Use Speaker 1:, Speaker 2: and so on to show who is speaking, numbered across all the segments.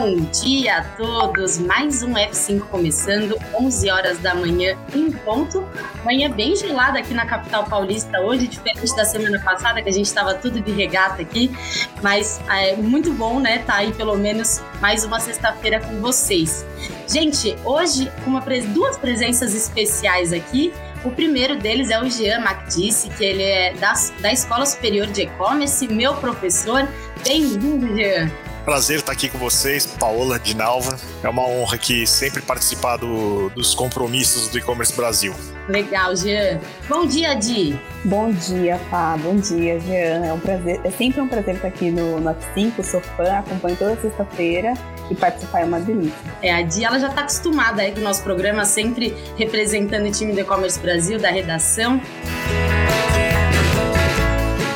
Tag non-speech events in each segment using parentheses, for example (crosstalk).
Speaker 1: Bom dia a todos! Mais um F5 começando, 11 horas da manhã em ponto. Manhã bem gelada aqui na capital paulista hoje, diferente da semana passada que a gente estava tudo de regata aqui, mas é muito bom, né? Tá aí pelo menos mais uma sexta-feira com vocês. Gente, hoje uma, duas presenças especiais aqui. O primeiro deles é o Jean Macdice, que ele é da, da Escola Superior de E-Commerce, meu professor. Bem-vindo, Jean!
Speaker 2: Prazer estar aqui com vocês, Paola de Nalva. É uma honra aqui sempre participar do, dos compromissos do e-commerce Brasil.
Speaker 1: Legal, Jean. Bom dia, Di.
Speaker 3: Bom dia, Pá. Bom dia, Jean. É um prazer, é sempre um prazer estar aqui no, no 5 sou fã, acompanho toda sexta-feira e participar é uma delícia.
Speaker 1: É, a Di, ela já está acostumada aí com o nosso programa, sempre representando o time do e-commerce Brasil, da redação.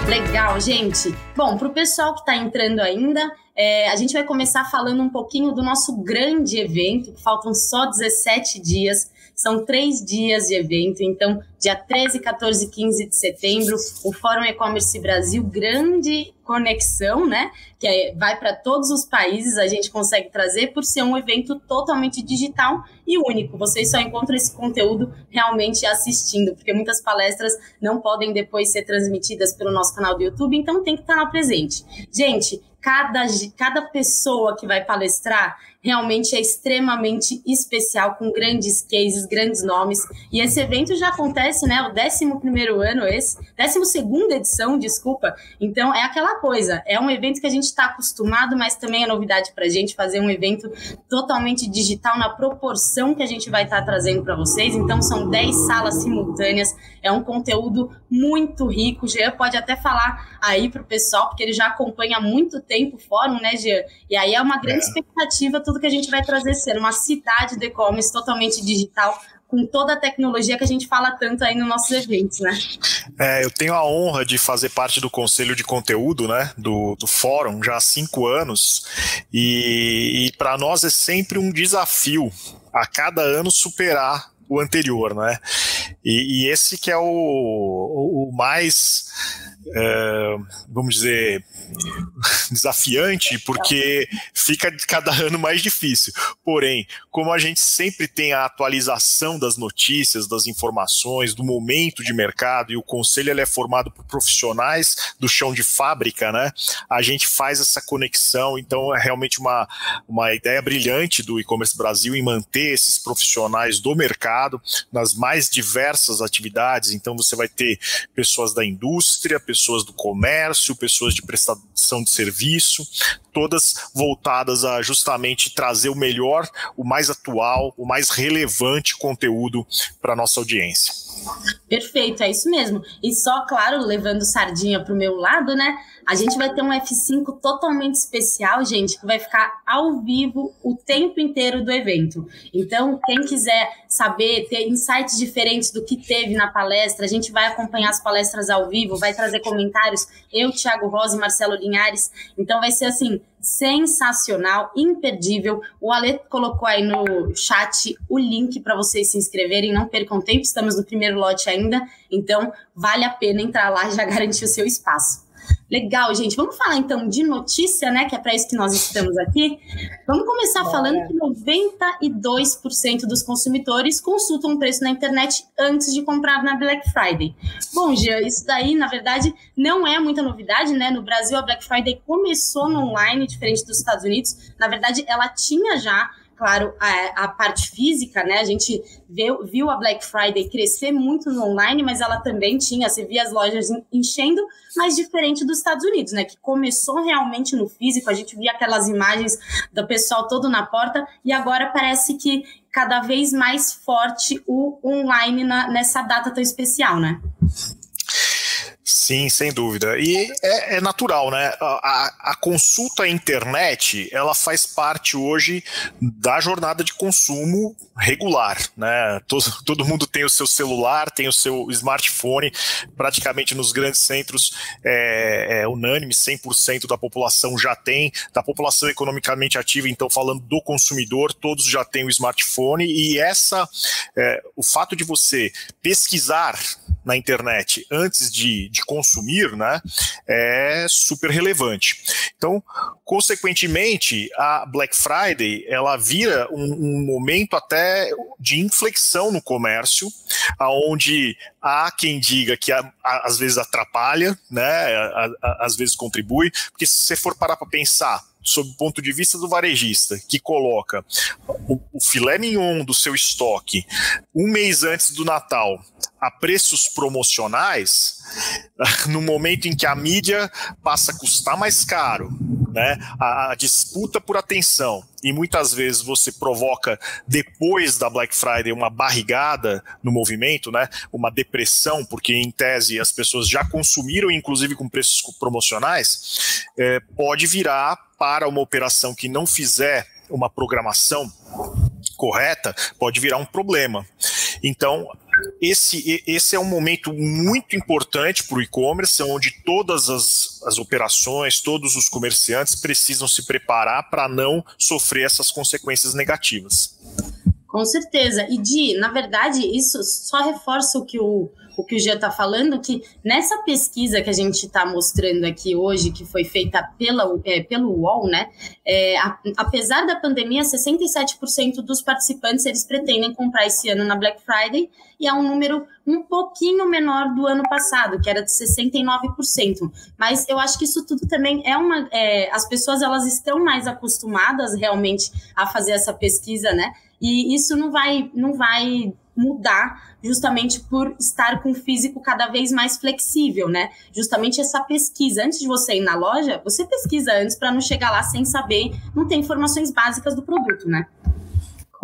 Speaker 1: Legal, gente. Bom, para o pessoal que está entrando ainda, é, a gente vai começar falando um pouquinho do nosso grande evento, faltam só 17 dias, são três dias de evento, então, dia 13, 14 e 15 de setembro, o Fórum E-Commerce Brasil, grande conexão, né? Que é, vai para todos os países, a gente consegue trazer por ser um evento totalmente digital e único. Vocês só encontram esse conteúdo realmente assistindo, porque muitas palestras não podem depois ser transmitidas pelo nosso canal do YouTube, então tem que estar lá presente. Gente, cada, cada pessoa que vai palestrar realmente é extremamente especial, com grandes cases, grandes nomes. E esse evento já acontece, né? O 11 ano, esse, 12 edição, desculpa. Então, é aquela coisa, é um evento que a gente está acostumado, mas também é novidade para a gente fazer um evento totalmente digital na proporção que a gente vai estar tá trazendo para vocês. Então, são 10 salas simultâneas, é um conteúdo muito rico. O Jean pode até falar aí para o pessoal, porque ele já acompanha há muito tempo o fórum, né, Jean? E aí é uma grande é. expectativa tudo que a gente vai trazer ser uma cidade do e-commerce totalmente digital, com toda a tecnologia que a gente fala tanto aí nos nossos eventos, né?
Speaker 2: É, eu tenho a honra de fazer parte do conselho de conteúdo, né, do, do fórum já há cinco anos e, e para nós é sempre um desafio a cada ano superar o anterior, né? E, e esse que é o, o, mais, é, vamos dizer, (laughs) desafiante, porque fica cada (laughs) ano mais difícil. Porém, como a gente sempre tem a atualização das notícias, das informações, do momento de mercado, e o conselho ele é formado por profissionais do chão de fábrica, né? A gente faz essa conexão, então é realmente uma, uma ideia brilhante do e-commerce Brasil em manter esses profissionais do mercado nas mais diversas atividades. Então você vai ter pessoas da indústria, pessoas do comércio, pessoas de prestação de serviço, todas voltadas a justamente trazer o melhor, o mais atual, o mais relevante conteúdo para nossa audiência.
Speaker 1: Perfeito, é isso mesmo. E só, claro, levando sardinha para o meu lado, né? A gente vai ter um F5 totalmente especial, gente, que vai ficar ao vivo o tempo inteiro do evento. Então, quem quiser saber, ter insights diferentes do que teve na palestra, a gente vai acompanhar as palestras ao vivo, vai trazer comentários, eu, Thiago Rosa e Marcelo Linhares. Então, vai ser assim, sensacional, imperdível. O Ale colocou aí no chat o link para vocês se inscreverem. Não percam tempo, estamos no primeiro lote ainda, então vale a pena entrar lá e já (laughs) garantir o seu espaço. Legal, gente. Vamos falar então de notícia, né? Que é para isso que nós estamos aqui. Vamos começar falando que 92% dos consumidores consultam o preço na internet antes de comprar na Black Friday. Bom, Gia, isso daí, na verdade, não é muita novidade, né? No Brasil, a Black Friday começou no online, diferente dos Estados Unidos. Na verdade, ela tinha já claro, a, a, parte física, né? A gente viu, a Black Friday crescer muito no online, mas ela também tinha, você via as lojas enchendo, mas diferente dos Estados Unidos, né? Que começou realmente no físico, a gente via aquelas imagens do pessoal todo na porta, e agora parece que cada vez mais forte o online na, nessa data tão especial, né?
Speaker 2: Sim, sem dúvida. E é, é natural, né? A, a, consulta à internet, ela faz parte hoje da jornada de consumo regular, né? Todo, todo mundo tem o seu celular, tem o seu smartphone, praticamente nos grandes centros é, é unânime, 100% da população já tem, da população economicamente ativa, então falando do consumidor, todos já têm o smartphone e essa, é, o fato de você pesquisar na internet antes de, de consumir, né, é super relevante. Então, consequentemente, a Black Friday ela vira um, um momento até de inflexão no comércio, aonde há quem diga que a, a, às vezes atrapalha, né, a, às vezes contribui, porque se você for parar para pensar sob o ponto de vista do varejista, que coloca o, o filé mignon do seu estoque um mês antes do Natal a preços promocionais, (laughs) no momento em que a mídia passa a custar mais caro, né, a, a, disputa por atenção, e muitas vezes você provoca, depois da Black Friday, uma barrigada no movimento, né, uma depressão, porque em tese as pessoas já consumiram, inclusive com preços promocionais, é, pode virar para uma operação que não fizer uma programação correta, pode virar um problema. Então, esse, esse é um momento muito importante para o e-commerce, onde todas as, as operações, todos os comerciantes precisam se preparar para não sofrer essas consequências negativas.
Speaker 1: Com certeza. E Di, na verdade, isso só reforça o que o, o que o Gia está falando, que nessa pesquisa que a gente está mostrando aqui hoje, que foi feita pela, é, pelo UOL, né? É, a, apesar da pandemia, 67% dos participantes eles pretendem comprar esse ano na Black Friday, e é um número um pouquinho menor do ano passado, que era de 69%. Mas eu acho que isso tudo também é uma. É, as pessoas elas estão mais acostumadas realmente a fazer essa pesquisa, né? E isso não vai, não vai mudar justamente por estar com o físico cada vez mais flexível, né? Justamente essa pesquisa. Antes de você ir na loja, você pesquisa antes para não chegar lá sem saber, não ter informações básicas do produto, né?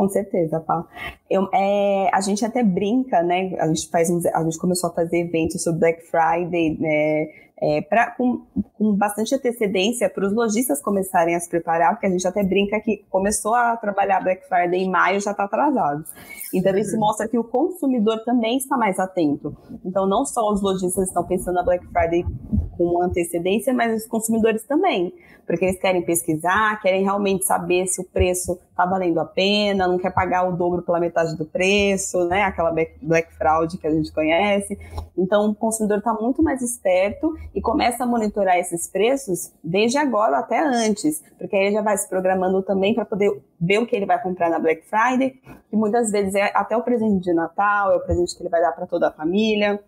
Speaker 3: Com certeza, Paulo. Eu, é, a gente até brinca, né? A gente, faz, a gente começou a fazer eventos sobre Black Friday, né? É, pra, com, com bastante antecedência para os lojistas começarem a se preparar, porque a gente até brinca que começou a trabalhar Black Friday em maio já está atrasado. Então isso uhum. mostra que o consumidor também está mais atento. Então não só os lojistas estão pensando na Black Friday com antecedência, mas os consumidores também, porque eles querem pesquisar, querem realmente saber se o preço está valendo a pena, não quer pagar o dobro pela metade do preço, né? Aquela Black Fraud que a gente conhece. Então o consumidor está muito mais esperto e começa a monitorar esses preços desde agora até antes, porque aí ele já vai se programando também para poder ver o que ele vai comprar na Black Friday, que muitas vezes é até o presente de Natal, é o presente que ele vai dar para toda a família.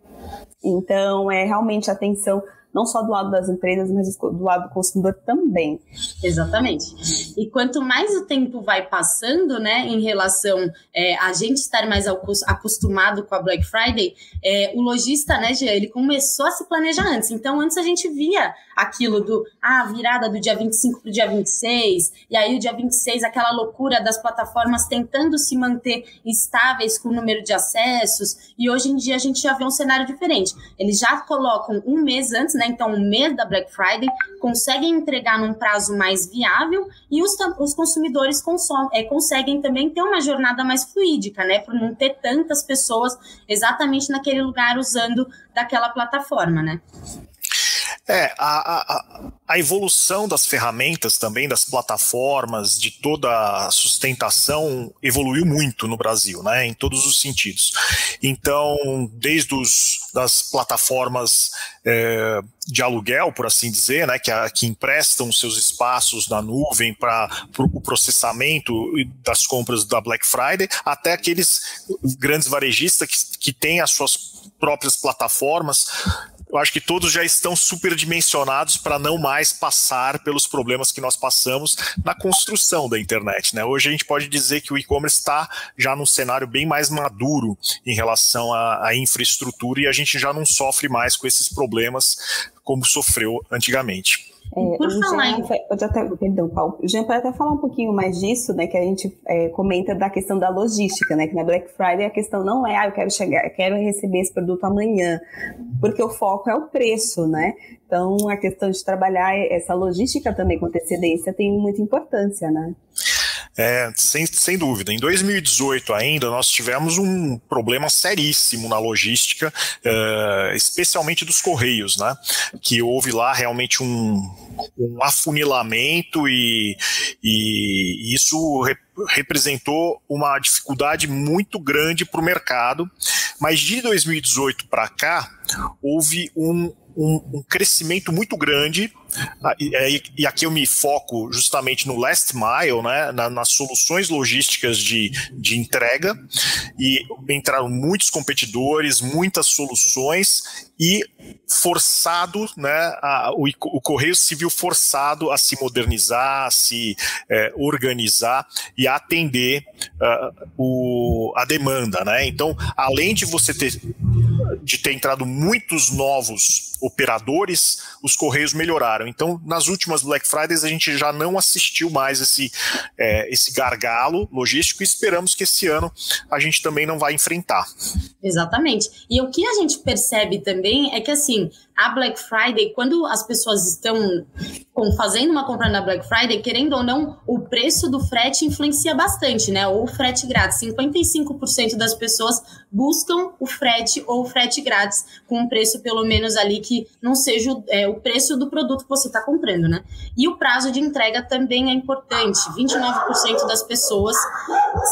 Speaker 3: Então, é realmente atenção não só do lado das empresas, mas do lado do consumidor também.
Speaker 1: Exatamente. E quanto mais o tempo vai passando, né, em relação é, a gente estar mais acostumado com a Black Friday, é, o lojista, né, Gia, ele começou a se planejar antes. Então, antes a gente via aquilo do, ah, virada do dia 25 para o dia 26, e aí o dia 26, aquela loucura das plataformas tentando se manter estáveis com o número de acessos, e hoje em dia a gente já vê um cenário diferente. Eles já colocam um mês antes, né, então um mês da Black Friday, conseguem entregar num prazo mais viável, e os, os consumidores é, conseguem também ter uma jornada mais fluídica, né, por não ter tantas pessoas exatamente naquele lugar usando daquela plataforma, né.
Speaker 2: É, a, a, a, evolução das ferramentas também, das plataformas, de toda a sustentação evoluiu muito no Brasil, né, em todos os sentidos. Então, desde os, das plataformas é, de aluguel, por assim dizer, né, que, a, que emprestam seus espaços na nuvem para o processamento das compras da Black Friday, até aqueles grandes varejistas que, que têm as suas próprias plataformas eu acho que todos já estão superdimensionados para não mais passar pelos problemas que nós passamos na construção da internet. Né? Hoje a gente pode dizer que o e-commerce está já num cenário bem mais maduro em relação à, à infraestrutura e a gente já não sofre mais com esses problemas como sofreu antigamente.
Speaker 3: É, Por falar em... pode até, perdão, Paulo. O Jean pode até falar um pouquinho mais disso, né? Que a gente é, comenta da questão da logística, né? Que na Black Friday a questão não é, ah, eu quero chegar, eu quero receber esse produto amanhã, porque o foco é o preço, né? Então a questão de trabalhar essa logística também com antecedência tem muita importância, né?
Speaker 2: É, sem, sem dúvida. Em 2018 ainda, nós tivemos um problema seríssimo na logística, uh, especialmente dos Correios, né? Que houve lá realmente um, um afunilamento e, e isso re, representou uma dificuldade muito grande para o mercado. Mas de 2018 para cá, houve um, um, um, crescimento muito grande, e, e, aqui eu me foco justamente no last mile, né, na, nas soluções logísticas de, de entrega, e entraram muitos competidores, muitas soluções, e forçado, né, a, o, o, Correio Civil forçado a se modernizar, a se é, organizar e a atender uh, o, a demanda. Né? Então, além de você ter de ter entrado muitos novos operadores, os Correios melhoraram. Então, nas últimas Black Fridays, a gente já não assistiu mais esse, é, esse gargalo logístico e esperamos que esse ano a gente também não vai enfrentar.
Speaker 1: Exatamente. E o que a gente percebe também é que, assim, a Black Friday, quando as pessoas estão fazendo uma compra na Black Friday, querendo ou não, o preço do frete influencia bastante, né? Ou o frete grátis. 55% das pessoas buscam o frete ou o frete grátis com um preço pelo menos ali que não seja é, o preço do produto que você está comprando, né? E o prazo de entrega também é importante. 29% das pessoas,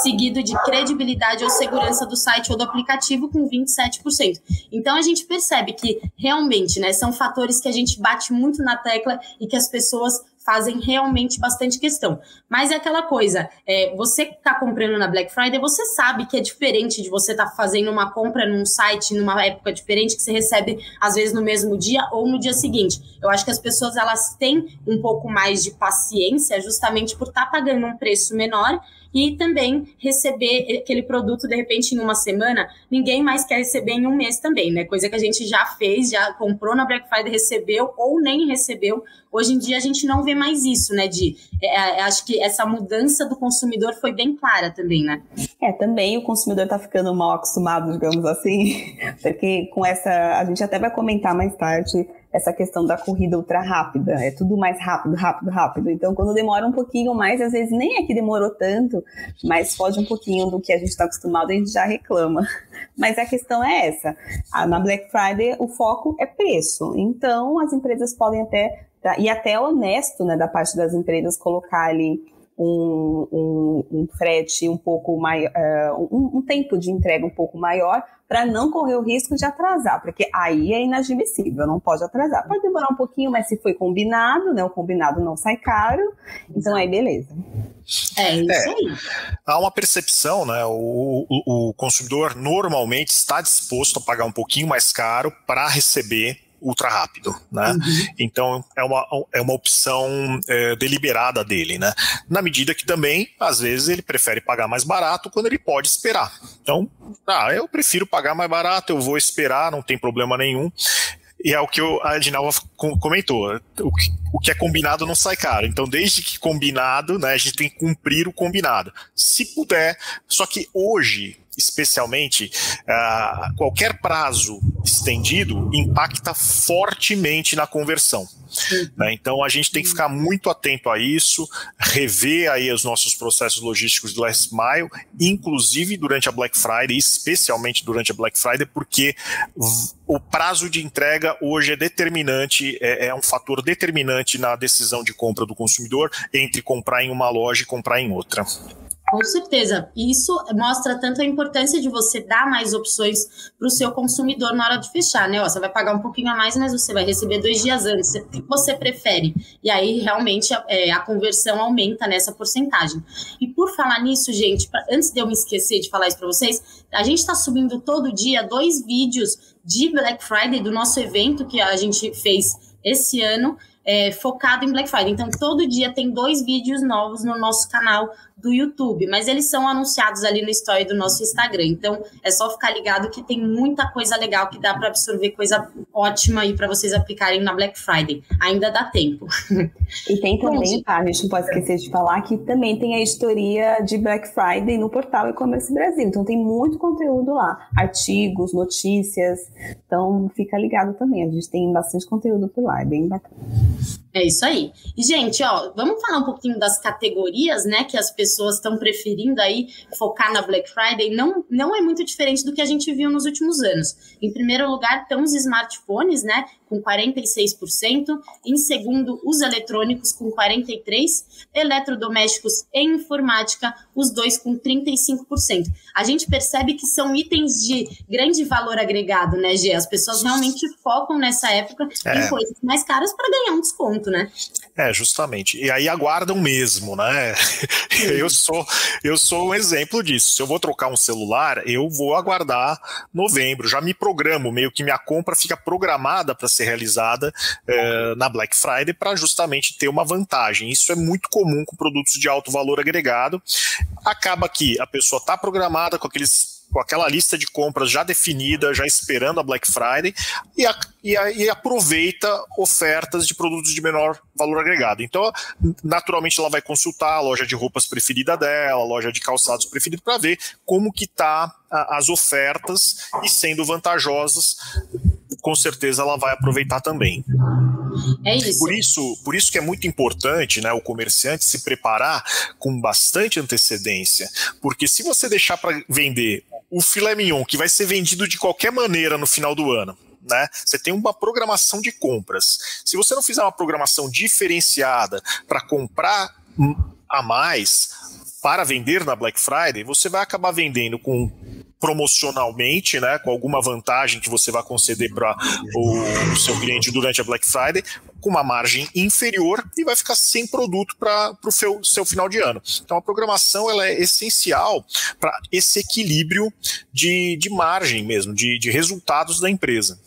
Speaker 1: seguido de credibilidade ou segurança do site ou do aplicativo, com 27%. Então a gente percebe que realmente né? São fatores que a gente bate muito na tecla e que as pessoas fazem realmente bastante questão. Mas é aquela coisa, é, você está comprando na Black Friday, você sabe que é diferente de você estar tá fazendo uma compra num site numa época diferente que você recebe às vezes no mesmo dia ou no dia seguinte. Eu acho que as pessoas elas têm um pouco mais de paciência justamente por estar tá pagando um preço menor e também receber aquele produto de repente em uma semana, ninguém mais quer receber em um mês também, né? Coisa que a gente já fez, já comprou na Black Friday, recebeu ou nem recebeu. Hoje em dia a gente não vê mais isso, né? De é, é acho que essa mudança do consumidor foi bem clara também, né?
Speaker 3: É, também o consumidor está ficando mal acostumado, digamos assim, (laughs) porque com essa a gente até vai comentar mais tarde essa questão da corrida ultra rápida. É tudo mais rápido, rápido, rápido. Então, quando demora um pouquinho mais, às vezes nem é que demorou tanto, mas foge um pouquinho do que a gente está acostumado, a gente já reclama. (laughs) Mas a questão é essa. Na Black Friday, o foco é preço. Então, as empresas podem até, e até honesto, né, da parte das empresas, colocar ali um, um, um, frete um pouco maior, uh, um, um, tempo de entrega um pouco maior, para não correr o risco de atrasar, porque aí é inadmissível, não pode atrasar. Pode demorar um pouquinho, mas se foi combinado, né? O combinado não sai caro, então aí beleza.
Speaker 1: É isso é, aí.
Speaker 2: Há uma percepção, né? O, o, o consumidor normalmente está disposto a pagar um pouquinho mais caro para receber ultra rápido, né? Uhum. Então é uma, é uma opção é, deliberada dele, né? Na medida que também, às vezes, ele prefere pagar mais barato quando ele pode esperar. Então, ah, eu prefiro pagar mais barato, eu vou esperar, não tem problema nenhum. E é o que a Dinalva comentou. O que, o que é combinado não sai caro. Então, desde que combinado, né, a gente tem que cumprir o combinado. Se puder. Só que hoje, especialmente, uh, qualquer prazo estendido impacta fortemente na conversão. Né? Então a gente tem que ficar muito atento a isso, rever aí os nossos processos logísticos do last mile, inclusive durante a Black Friday, especialmente durante a Black Friday, porque o prazo de entrega hoje é determinante, é, é um fator determinante na decisão de compra do consumidor entre comprar em uma loja e comprar em outra.
Speaker 1: Com certeza. Isso mostra tanto a importância de você dar mais opções para o seu consumidor na hora de fechar, né? Ó, você vai pagar um pouquinho a mais, mas você vai receber dois dias antes. O que você prefere? E aí, realmente, é, a conversão aumenta nessa porcentagem. E por falar nisso, gente, pra, antes de eu me esquecer de falar isso para vocês, a gente está subindo todo dia dois vídeos de Black Friday do nosso evento que a gente fez esse ano é, focado em Black Friday. Então, todo dia tem dois vídeos novos no nosso canal do YouTube, mas eles são anunciados ali no story do nosso Instagram. Então, é só ficar ligado que tem muita coisa legal que dá para absorver coisa ótima aí para vocês aplicarem na Black Friday. Ainda dá tempo.
Speaker 3: E tem também, tá, a gente não pode esquecer de falar que também tem a história de Black Friday no portal E-commerce Brasil. Então, tem muito conteúdo lá, artigos, notícias. Então, fica ligado também. A gente tem bastante conteúdo por lá, é bem bacana.
Speaker 1: É isso aí. E, gente, ó, vamos falar um pouquinho das categorias, né, que as pessoas estão preferindo aí focar na Black Friday. Não, não é muito diferente do que a gente viu nos últimos anos. Em primeiro lugar, estão os smartphones, né, com 46%, em segundo, os eletrônicos, com 43%, eletrodomésticos e informática, os dois com 35%. A gente percebe que são itens de grande valor agregado, né, Gê? As pessoas realmente focam nessa época é. em coisas mais caras para ganhar um desconto, né?
Speaker 2: É, justamente. E aí aguardam mesmo, né? eu sou eu sou um exemplo disso. Se eu vou trocar um celular, eu vou aguardar novembro. Já me programo, meio que minha compra fica programada para ser realizada é, na Black Friday para justamente ter uma vantagem. Isso é muito comum com produtos de alto valor agregado. Acaba que a pessoa está programada com aqueles com aquela lista de compras já definida, já esperando a Black Friday, e, a, e, a, e, aproveita ofertas de produtos de menor valor agregado. Então, naturalmente, ela vai consultar a loja de roupas preferida dela, a loja de calçados preferida, para ver como que tá as ofertas e sendo vantajosas, com certeza ela vai aproveitar também.
Speaker 1: É isso.
Speaker 2: Por isso, por isso que é muito importante, né, o comerciante se preparar com bastante antecedência, porque se você deixar para vender o filé mignon, que vai ser vendido de qualquer maneira no final do ano, né? Você tem uma programação de compras. Se você não fizer uma programação diferenciada para comprar a mais para vender na Black Friday, você vai acabar vendendo com promocionalmente, né, com alguma vantagem que você vai conceder para o seu cliente durante a Black Friday, com uma margem inferior e vai ficar sem produto para o seu, seu final de ano. Então a programação ela é essencial para esse equilíbrio de, de margem mesmo, de, de resultados da empresa.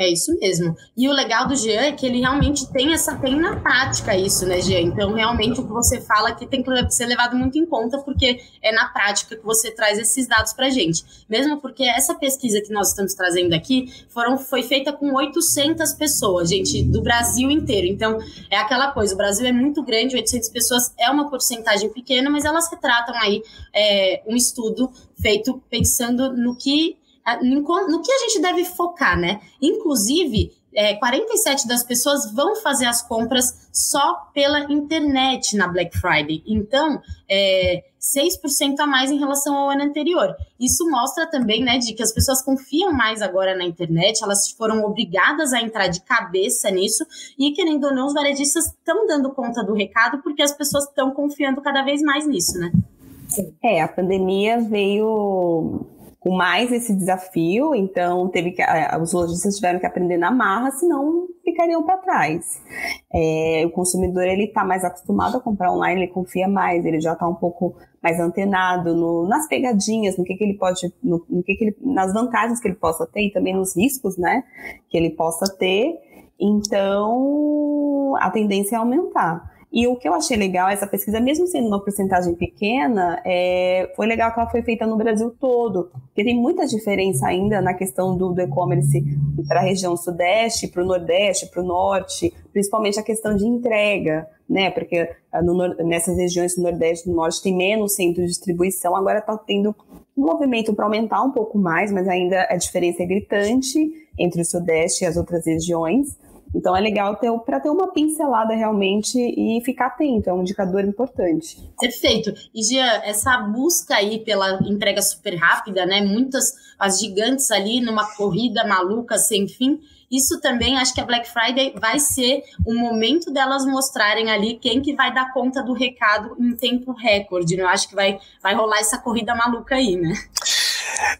Speaker 1: É isso mesmo. E o legal do Jean é que ele realmente tem essa tem na prática isso, né, Jean? Então, realmente o que você fala aqui tem que ser levado muito em conta, porque é na prática que você traz esses dados para gente. Mesmo porque essa pesquisa que nós estamos trazendo aqui foram, foi feita com 800 pessoas, gente, do Brasil inteiro. Então, é aquela coisa, o Brasil é muito grande, 800 pessoas é uma porcentagem pequena, mas elas retratam aí é, um estudo feito pensando no que no que a gente deve focar, né? Inclusive, é, 47 das pessoas vão fazer as compras só pela internet na Black Friday. Então, é, 6% a mais em relação ao ano anterior. Isso mostra também, né, de que as pessoas confiam mais agora na internet, elas foram obrigadas a entrar de cabeça nisso, e querendo ou não, os varejistas estão dando conta do recado porque as pessoas estão confiando cada vez mais nisso, né?
Speaker 3: É, a pandemia veio mais esse desafio, então teve que, os lojistas tiveram que aprender na marra, senão ficariam para trás. É, o consumidor ele está mais acostumado a comprar online, ele confia mais, ele já está um pouco mais antenado no, nas pegadinhas, no que, que ele pode, no, no que, que ele, nas vantagens que ele possa ter e também nos riscos, né, que ele possa ter. Então a tendência é aumentar. E o que eu achei legal, essa pesquisa, mesmo sendo uma porcentagem pequena, é, foi legal que ela foi feita no Brasil todo, porque tem muita diferença ainda na questão do, do e-commerce para a região sudeste, para o nordeste, para o norte, principalmente a questão de entrega, né? Porque ah, no, nessas regiões do nordeste e do norte tem menos centro de distribuição, agora está tendo um movimento para aumentar um pouco mais, mas ainda a diferença é gritante entre o sudeste e as outras regiões. Então é legal ter para ter uma pincelada realmente e ficar atento, é um indicador importante.
Speaker 1: Perfeito. E Gia, essa busca aí pela entrega super rápida, né? Muitas as gigantes ali numa corrida maluca sem fim. Isso também acho que a Black Friday vai ser o momento delas mostrarem ali quem que vai dar conta do recado em tempo recorde. Né? Eu acho que vai, vai rolar essa corrida maluca aí, né?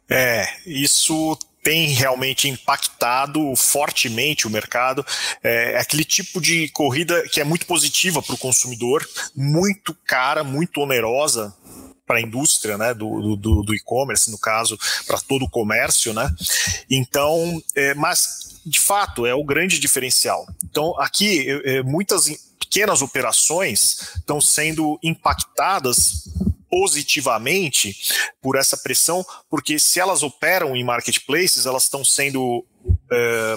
Speaker 2: É, isso tem realmente impactado fortemente o mercado. É, é aquele tipo de corrida que é muito positiva para o consumidor, muito cara, muito onerosa para a indústria né, do, do, do e-commerce, no caso, para todo o comércio. Né? Então, é, mas de fato é o grande diferencial. Então, aqui, é, muitas pequenas operações estão sendo impactadas positivamente por essa pressão, porque se elas operam em marketplaces, elas estão sendo é,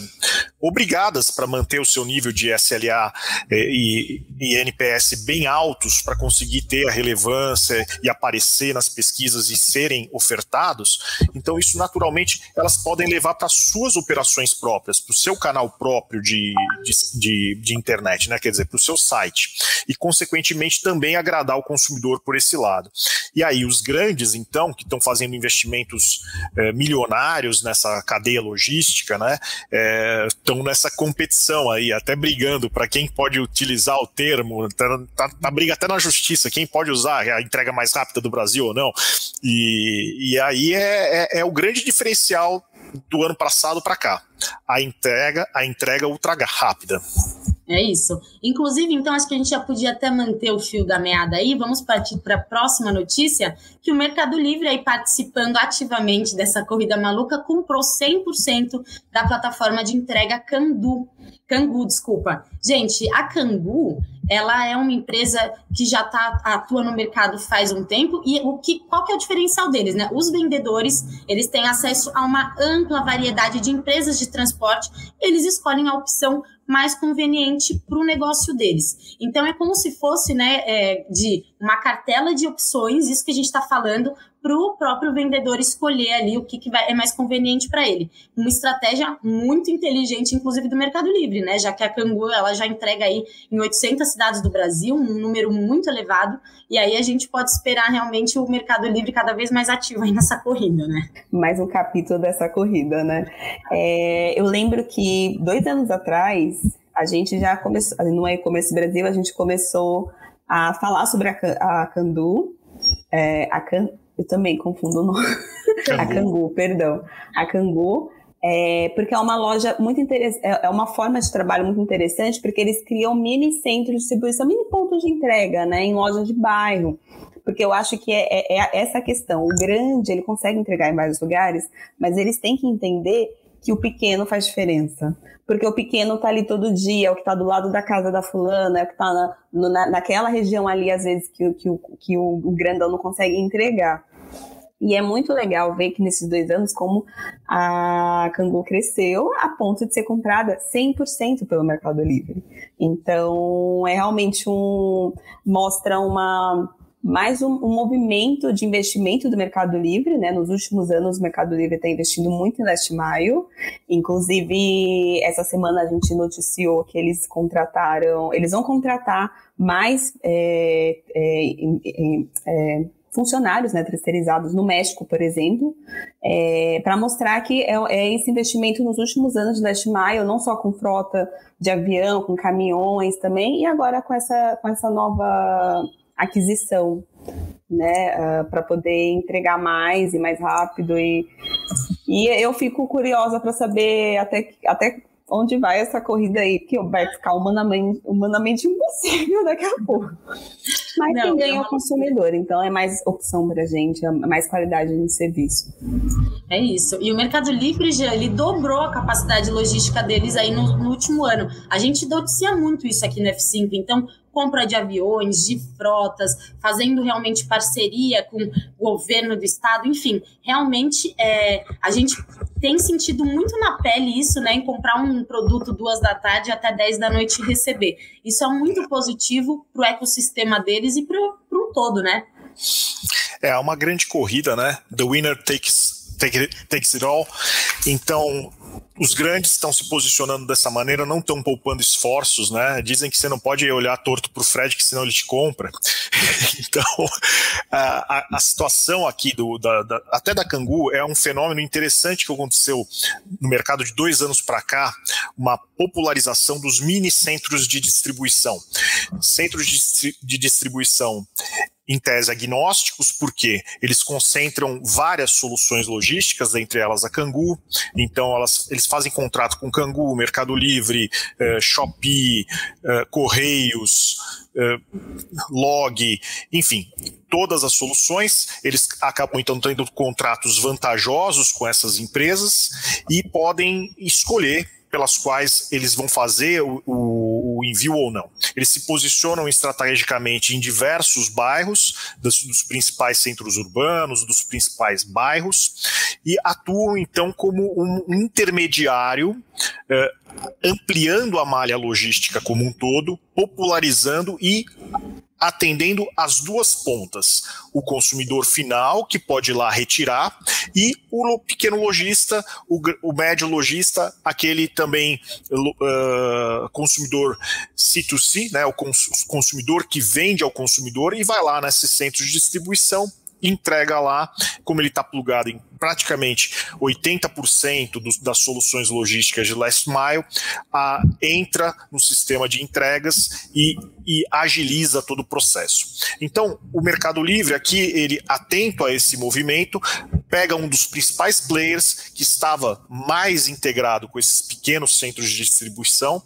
Speaker 2: obrigadas para manter o seu nível de SLA é, e, e, NPS bem altos para conseguir ter a relevância e aparecer nas pesquisas e serem ofertados. Então, isso naturalmente elas podem levar para suas operações próprias, para o seu canal próprio de, de, de, de internet, né? quer dizer, para o seu site. E, consequentemente, também agradar o consumidor por esse lado. E aí, os grandes, então, que estão fazendo investimentos é, milionários nessa cadeia logística, né? Estão é, nessa competição aí, até brigando para quem pode utilizar o termo, tá, tá, tá, briga até na justiça, quem pode usar a entrega mais rápida do Brasil ou não. E, e aí é, é, é o grande diferencial do ano passado para cá. A entrega, a entrega ultra rápida.
Speaker 1: É isso. Inclusive, então, acho que a gente já podia até manter o fio da meada aí. Vamos partir para a próxima notícia, que o Mercado Livre aí participando ativamente dessa corrida maluca comprou 100% da plataforma de entrega Candu. Cangu, desculpa. Gente, a Cangu, ela é uma empresa que já tá, atua no mercado faz um tempo e o que, qual que é o diferencial deles, né? Os vendedores, eles têm acesso a uma ampla variedade de empresas de transporte, eles escolhem a opção mais conveniente para o negócio deles. Então é como se fosse, né, é, de uma cartela de opções, isso que a gente está falando, para o próprio vendedor escolher ali o que, que vai, é mais conveniente para ele. Uma estratégia muito inteligente, inclusive do Mercado Livre, né? Já que a Cangu ela já entrega aí em 800 cidades do Brasil, um número muito elevado, e aí a gente pode esperar realmente o Mercado Livre cada vez mais ativo aí nessa corrida, né?
Speaker 3: Mais um capítulo dessa corrida, né? É, eu lembro que dois anos atrás a gente já começou, no e-commerce Brasil, a gente começou a falar sobre a, a Candu, é, a Can, eu também confundo o nome. a Cangu, perdão. A Cangu, é, porque é uma loja muito interessante, é, é uma forma de trabalho muito interessante, porque eles criam mini centros de distribuição, mini pontos de entrega, né, em lojas de bairro. Porque eu acho que é, é, é essa questão. O grande, ele consegue entregar em vários lugares, mas eles têm que entender que o pequeno faz diferença. Porque o pequeno tá ali todo dia, é o que tá do lado da casa da fulana, é o que tá na, na, naquela região ali, às vezes, que, que, que o, o grandão não consegue entregar. E é muito legal ver que nesses dois anos, como a Cangu cresceu a ponto de ser comprada 100% pelo Mercado Livre. Então, é realmente um. mostra uma mais um, um, movimento de investimento do Mercado Livre, né? Nos últimos anos, o Mercado Livre está investindo muito em Last Mile. Inclusive, essa semana a gente noticiou que eles contrataram, eles vão contratar mais é, é, é, funcionários né, terceirizados no México, por exemplo, é, para mostrar que é, é, esse investimento nos últimos anos de Last Mile, não só com frota de avião, com caminhões também, e agora com essa, com essa nova aquisição, né, uh, ah, para poder entregar mais e mais rápido e, e eu fico curiosa para saber até até onde vai essa corrida aí, que vai ficar humanamente, humanamente impossível daqui a pouco. Mas Não, quem ganha é o consumidor, então é mais opção para a gente, é mais qualidade de serviço.
Speaker 1: É isso. E o Mercado Livre, já, ele dobrou a capacidade logística deles aí no, no último ano. A gente noticia muito isso aqui no F5, então compra de aviões, de frotas, fazendo realmente parceria com o governo do estado, enfim, realmente é, a gente tem sentido muito na pele isso, né, em comprar um produto duas da tarde até 10 da noite e receber. Isso é muito positivo para o ecossistema deles e para um todo, né?
Speaker 2: É uma grande corrida, né? The winner takes, take, takes it all. Então, os grandes estão se posicionando dessa maneira, não estão poupando esforços, né? Dizem que você não pode olhar torto para o Fred, que senão ele te compra. (laughs) então, a, a, situação aqui, do, da, da, até da Cangu, é um fenômeno interessante que aconteceu no mercado de dois anos para cá, uma popularização dos mini centros de distribuição. Centros de, de distribuição em tese agnósticos, porque eles concentram várias soluções logísticas, entre elas a Cangu. Então, elas, eles fazem contrato com Cangu, Mercado Livre, uh, Shopee, uh, Correios, uh, Log, enfim, todas as soluções. Eles acabam então tendo contratos vantajosos com essas empresas e podem escolher pelas quais eles vão fazer o, o, o, envio ou não. Eles se posicionam estrategicamente em diversos bairros, dos, dos, principais centros urbanos, dos principais bairros, e atuam então como um intermediário, eh, ampliando a malha logística como um todo, popularizando e atendendo as duas pontas, o consumidor final, que pode ir lá retirar, e o pequeno lojista, o, o médio lojista, aquele também uh, consumidor C2C, né, o cons consumidor que vende ao consumidor e vai lá nesses centros de distribuição entrega lá, como ele está plugado em praticamente 80% do, das soluções logísticas de last mile a, entra no sistema de entregas e, e agiliza todo o processo. Então, o Mercado Livre aqui, ele atento a esse movimento, pega um dos principais players que estava mais integrado com esses pequenos centros de distribuição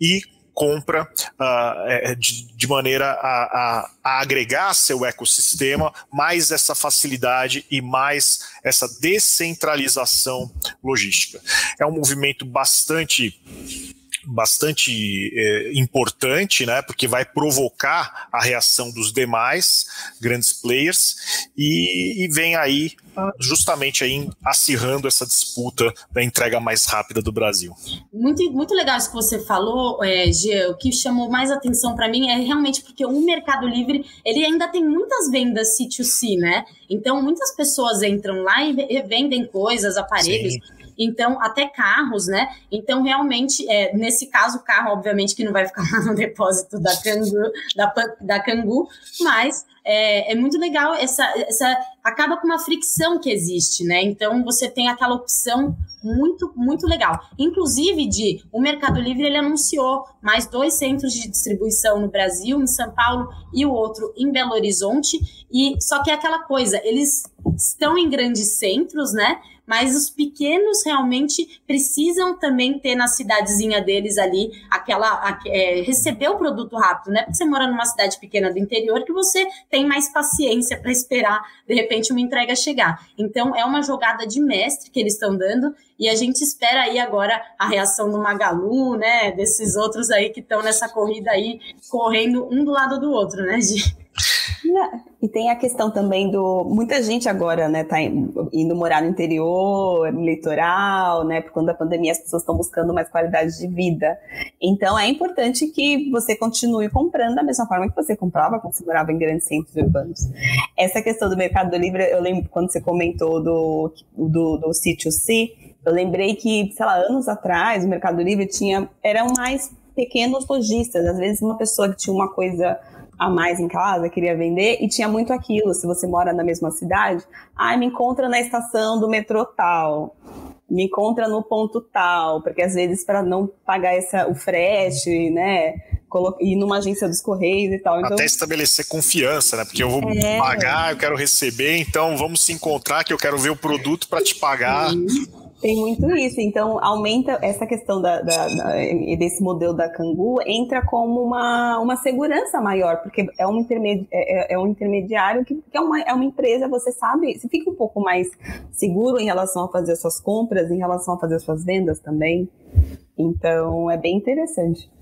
Speaker 2: e compra uh, de, de, maneira a, a, a, agregar seu ecossistema mais essa facilidade e mais essa descentralização logística. É um movimento bastante bastante é, importante, né, porque vai provocar a reação dos demais grandes players e, e vem aí justamente aí acirrando essa disputa da entrega mais rápida do Brasil.
Speaker 1: Muito, muito legal isso que você falou, é, Gia. O que chamou mais atenção para mim é realmente porque o Mercado Livre ele ainda tem muitas vendas C2C, né? Então muitas pessoas entram lá e vendem coisas, aparelhos. Sim então até carros, né? Então, realmente, é, nesse caso, o carro, obviamente, que não vai ficar (laughs) lá no depósito da Cangu, da, da Cangu mas é, é, muito legal essa, essa. Acaba com uma fricção que existe, né? Então você tem aquela opção muito, muito legal. Inclusive, de o Mercado Livre ele anunciou mais dois centros de distribuição no Brasil, em São Paulo e o outro em Belo Horizonte. E só que é aquela coisa, eles estão em grandes centros, né? mas os pequenos realmente precisam também ter na cidadezinha deles ali aquela é, receber o produto rápido, né? Porque você mora numa cidade pequena do interior que você tem mais paciência para esperar de repente uma entrega chegar. Então é uma jogada de mestre que eles estão dando e a gente espera aí agora a reação do Magalu, né? Desses outros aí que estão nessa corrida aí correndo um do lado do outro, né?
Speaker 3: E tem a questão também do. Muita gente agora, né, tá indo morar no interior, no litoral, né? Por conta da pandemia, as pessoas estão buscando mais qualidade de vida. Então é importante que você continue comprando da mesma forma que você comprava quando você morava em grandes centros urbanos. Essa questão do Mercado Livre, eu lembro quando você comentou do, do, do sítio C, eu lembrei que, sei lá, anos atrás, o Mercado Livre tinha. eram mais pequenos lojistas. Às vezes, uma pessoa que tinha uma coisa a mais em casa, queria vender, e tinha muito aquilo. Se você mora na mesma cidade, ai, ah, me encontra na estação do metrô tal, me encontra no ponto tal, porque às vezes para não pagar essa, o frete, né? ir numa agência dos Correios e tal.
Speaker 2: Então... Até estabelecer confiança, né? Porque eu vou é... pagar, eu quero receber, então vamos se encontrar que eu quero ver o produto para te pagar. Sim.
Speaker 3: Tem muito isso. Então, aumenta essa questão da, da, da, desse modelo da Cangu, entra como uma, uma segurança maior, porque é um, intermedi é, é, é um intermediário que, que, é, uma, é uma empresa, você sabe, você fica um pouco mais seguro em relação a fazer suas compras, em relação a fazer suas vendas também. Então, é bem interessante.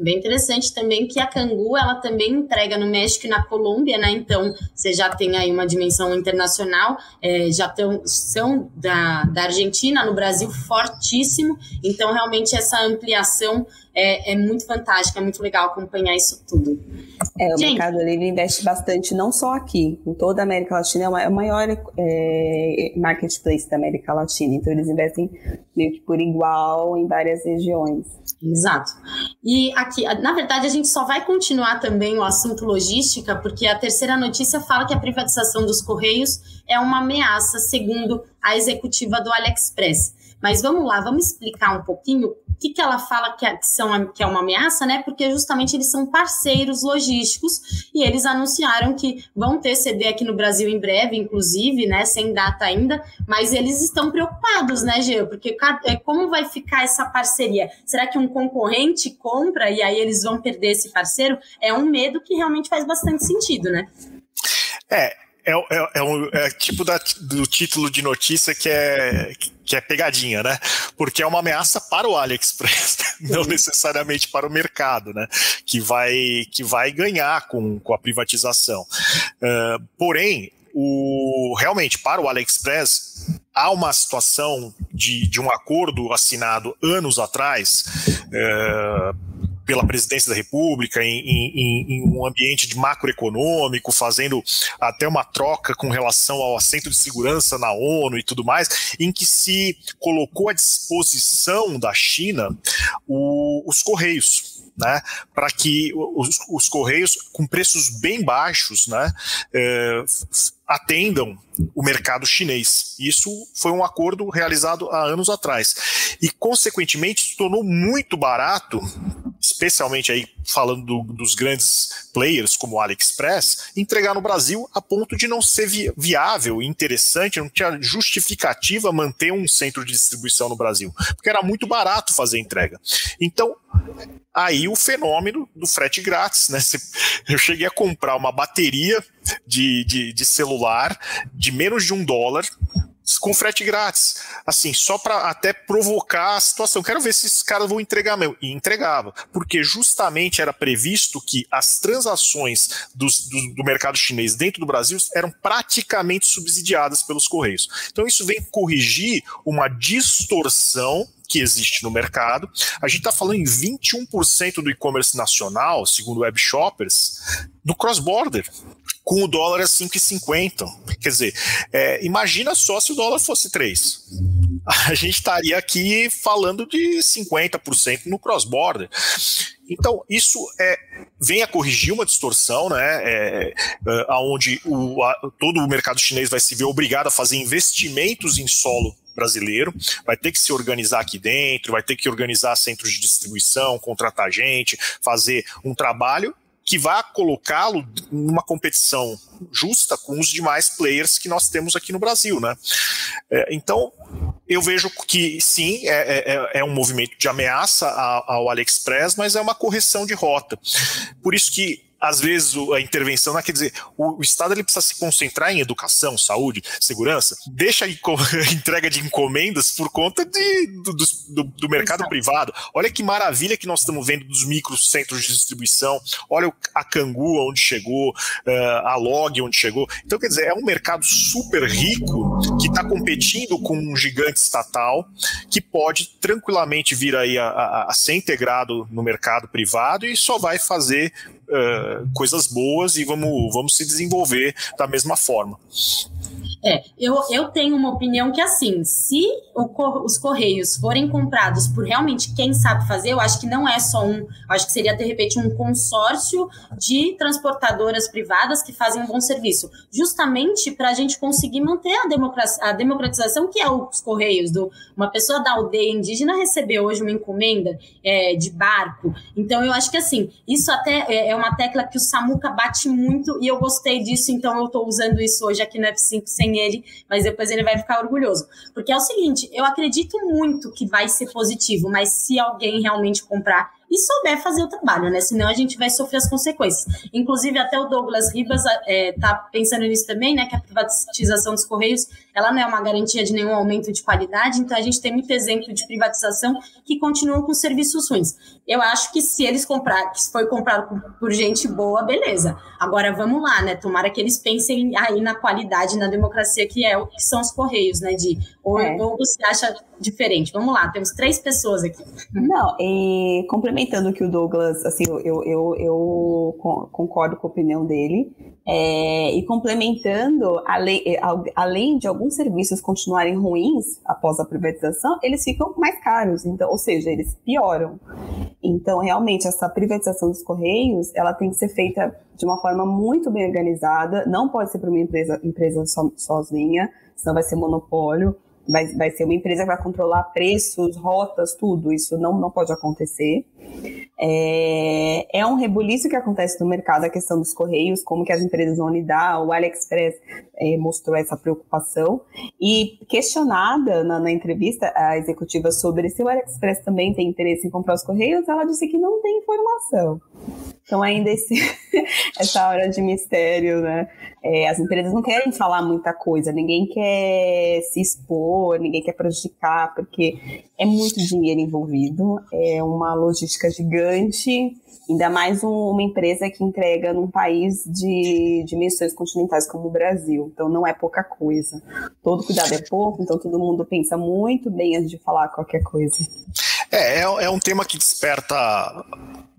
Speaker 1: Bem interessante também que a Cangu, ela também entrega no México e na Colômbia, né? Então, você já tem aí uma dimensão internacional, é, já tão, são da, da Argentina, no Brasil, fortíssimo. Então, realmente, essa ampliação é, é muito fantástica, é muito legal acompanhar isso tudo.
Speaker 3: É, o Gente, Mercado Livre investe bastante, não só aqui, em toda a América Latina, é o maior é, marketplace da América Latina. Então, eles investem meio que por igual em várias regiões.
Speaker 1: Exato. E aqui, na verdade, a gente só vai continuar também o assunto logística, porque a terceira notícia fala que a privatização dos Correios é uma ameaça, segundo a executiva do AliExpress. Mas vamos lá, vamos explicar um pouquinho o que, que ela fala que é, que, são, que é uma ameaça, né? Porque justamente eles são parceiros logísticos e eles anunciaram que vão ter CD aqui no Brasil em breve, inclusive, né? Sem data ainda, mas eles estão preocupados, né, Geo? Porque é, como vai ficar essa parceria? Será que um concorrente compra e aí eles vão perder esse parceiro? É um medo que realmente faz bastante sentido, né?
Speaker 2: É, é, é, é, um, é tipo da, do título de notícia que é, que é pegadinha, né? Porque é uma ameaça para o AliExpress, (laughs) não necessariamente para o mercado, né? Que vai, que vai ganhar com, com a privatização. Uh, porém, o, realmente, para o AliExpress, há uma situação de, de um acordo assinado anos atrás. Uh, pela presidência da República, em, em, em, um ambiente de macroeconômico, fazendo até uma troca com relação ao assento de segurança na ONU e tudo mais, em que se colocou à disposição da China o, os Correios. né, para que os, os, correios com preços bem baixos, né, eh, atendam o mercado chinês. Isso foi um acordo realizado há anos atrás e, consequentemente, se tornou muito barato especialmente aí falando do, dos grandes players como o AliExpress, entregar no Brasil a ponto de não ser vi viável interessante, não tinha justificativa manter um centro de distribuição no Brasil, porque era muito barato fazer entrega. Então, aí o fenômeno do frete grátis, né? (laughs) Eu cheguei a comprar uma bateria de, de, de celular de menos de um dólar com frete grátis. Assim, só para até provocar a situação. Quero ver se esses caras vão entregar meu. E entregava. Porque justamente era previsto que as transações do, do, do mercado chinês dentro do Brasil eram praticamente subsidiadas pelos Correios. Então isso vem corrigir uma distorção que existe no mercado. A gente está falando em 21% do e-commerce nacional, segundo Web Shoppers, cross-border com o dólar a 5,50. Quer dizer, é, imagina só se o dólar fosse 3. A gente estaria aqui falando de 50% no cross-border. Então, isso é, vem a corrigir uma distorção, né, é, é, onde o, a, todo o mercado chinês vai se ver obrigado a fazer investimentos em solo brasileiro, vai ter que se organizar aqui dentro, vai ter que organizar centros de distribuição, contratar gente, fazer um trabalho que vá colocá-lo numa competição justa com os demais players que nós temos aqui no Brasil, né? É, então, eu vejo que sim, é, é, é, é um movimento de ameaça ao AliExpress, mas é uma correção de rota. Por isso que às vezes a intervenção não quer dizer o, Estado ele precisa se concentrar em educação, saúde, segurança, deixa a, (laughs) entrega de encomendas por conta de, do, do, do, mercado Exato. privado. Olha que maravilha que nós estamos vendo dos microcentros de distribuição. Olha a Cangu onde chegou, uh, a Log onde chegou. Então quer dizer é um mercado super rico que está competindo com um gigante estatal que pode tranquilamente vir aí a, a, a ser integrado no mercado privado e só vai fazer uh, coisas boas e vamos, vamos se desenvolver da mesma forma.
Speaker 1: É, eu, eu tenho uma opinião que, assim, se o, os Correios forem comprados por realmente quem sabe fazer, eu acho que não é só um, acho que seria, de repente, um consórcio de transportadoras privadas que fazem um bom serviço, justamente para a gente conseguir manter a, democracia, a democratização que é os Correios. Do, uma pessoa da aldeia indígena recebeu hoje uma encomenda é, de barco, então eu acho que, assim, isso até é, é uma tecla que o Samuca bate muito e eu gostei disso, então eu estou usando isso hoje aqui no F5 sem sem ele, mas depois ele vai ficar orgulhoso. Porque é o seguinte, eu acredito muito que vai ser positivo, mas se alguém realmente comprar e souber fazer o trabalho, né? Senão a gente vai sofrer as consequências. Inclusive, até o Douglas Ribas é, tá pensando nisso também, né? Que a privatização dos Correios, ela não é uma garantia de nenhum aumento de qualidade, então a gente tem muito exemplo de privatização que continuam com serviços ruins. Eu acho que se eles comprar, que foi comprado por, por gente boa, beleza. Agora vamos lá, né? Tomara que eles pensem aí na qualidade, na democracia que é o que são os Correios, né? De ou, é. ou você acha diferente? Vamos lá, temos três pessoas aqui.
Speaker 3: Não, e complementando que o Douglas, assim, eu, eu, eu concordo com a opinião dele, é, e complementando, além, é, além de alguns serviços continuarem ruins após a privatização, eles ficam mais caros, então, ou seja, eles pioram. Então, realmente, essa privatização dos Correios, ela tem que ser feita de uma forma muito bem organizada, não pode ser para uma empresa, empresa so, sozinha, senão vai ser monopólio vai, vai ser uma empresa que vai controlar preços, rotas, tudo. Isso não, não pode acontecer. É, é um rebuliço que acontece no mercado a questão dos correios, como que as empresas vão lidar. O AliExpress é, mostrou essa preocupação. E questionada na, na, entrevista a executiva sobre se o AliExpress também tem interesse em comprar os correios, ela disse que não tem informação. Então, ainda esse, (laughs) essa hora de mistério, né? É, as empresas não querem falar muita coisa, ninguém quer se expor, ninguém quer prejudicar, porque é muito dinheiro envolvido, é uma logística gigante, ainda mais um, uma empresa que entrega num país de dimensões continentais como o Brasil. Então, não é pouca coisa. Todo cuidado é pouco, então todo mundo pensa muito bem antes de falar qualquer coisa.
Speaker 2: É, é, é um tema que desperta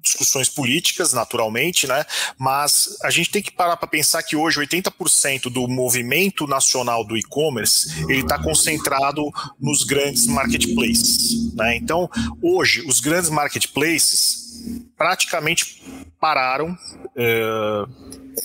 Speaker 2: discussões políticas, naturalmente, né? Mas a gente tem que parar para pensar que hoje 80% do movimento nacional do e-commerce ele está concentrado nos grandes marketplaces, né? Então, hoje os grandes marketplaces praticamente pararam. É,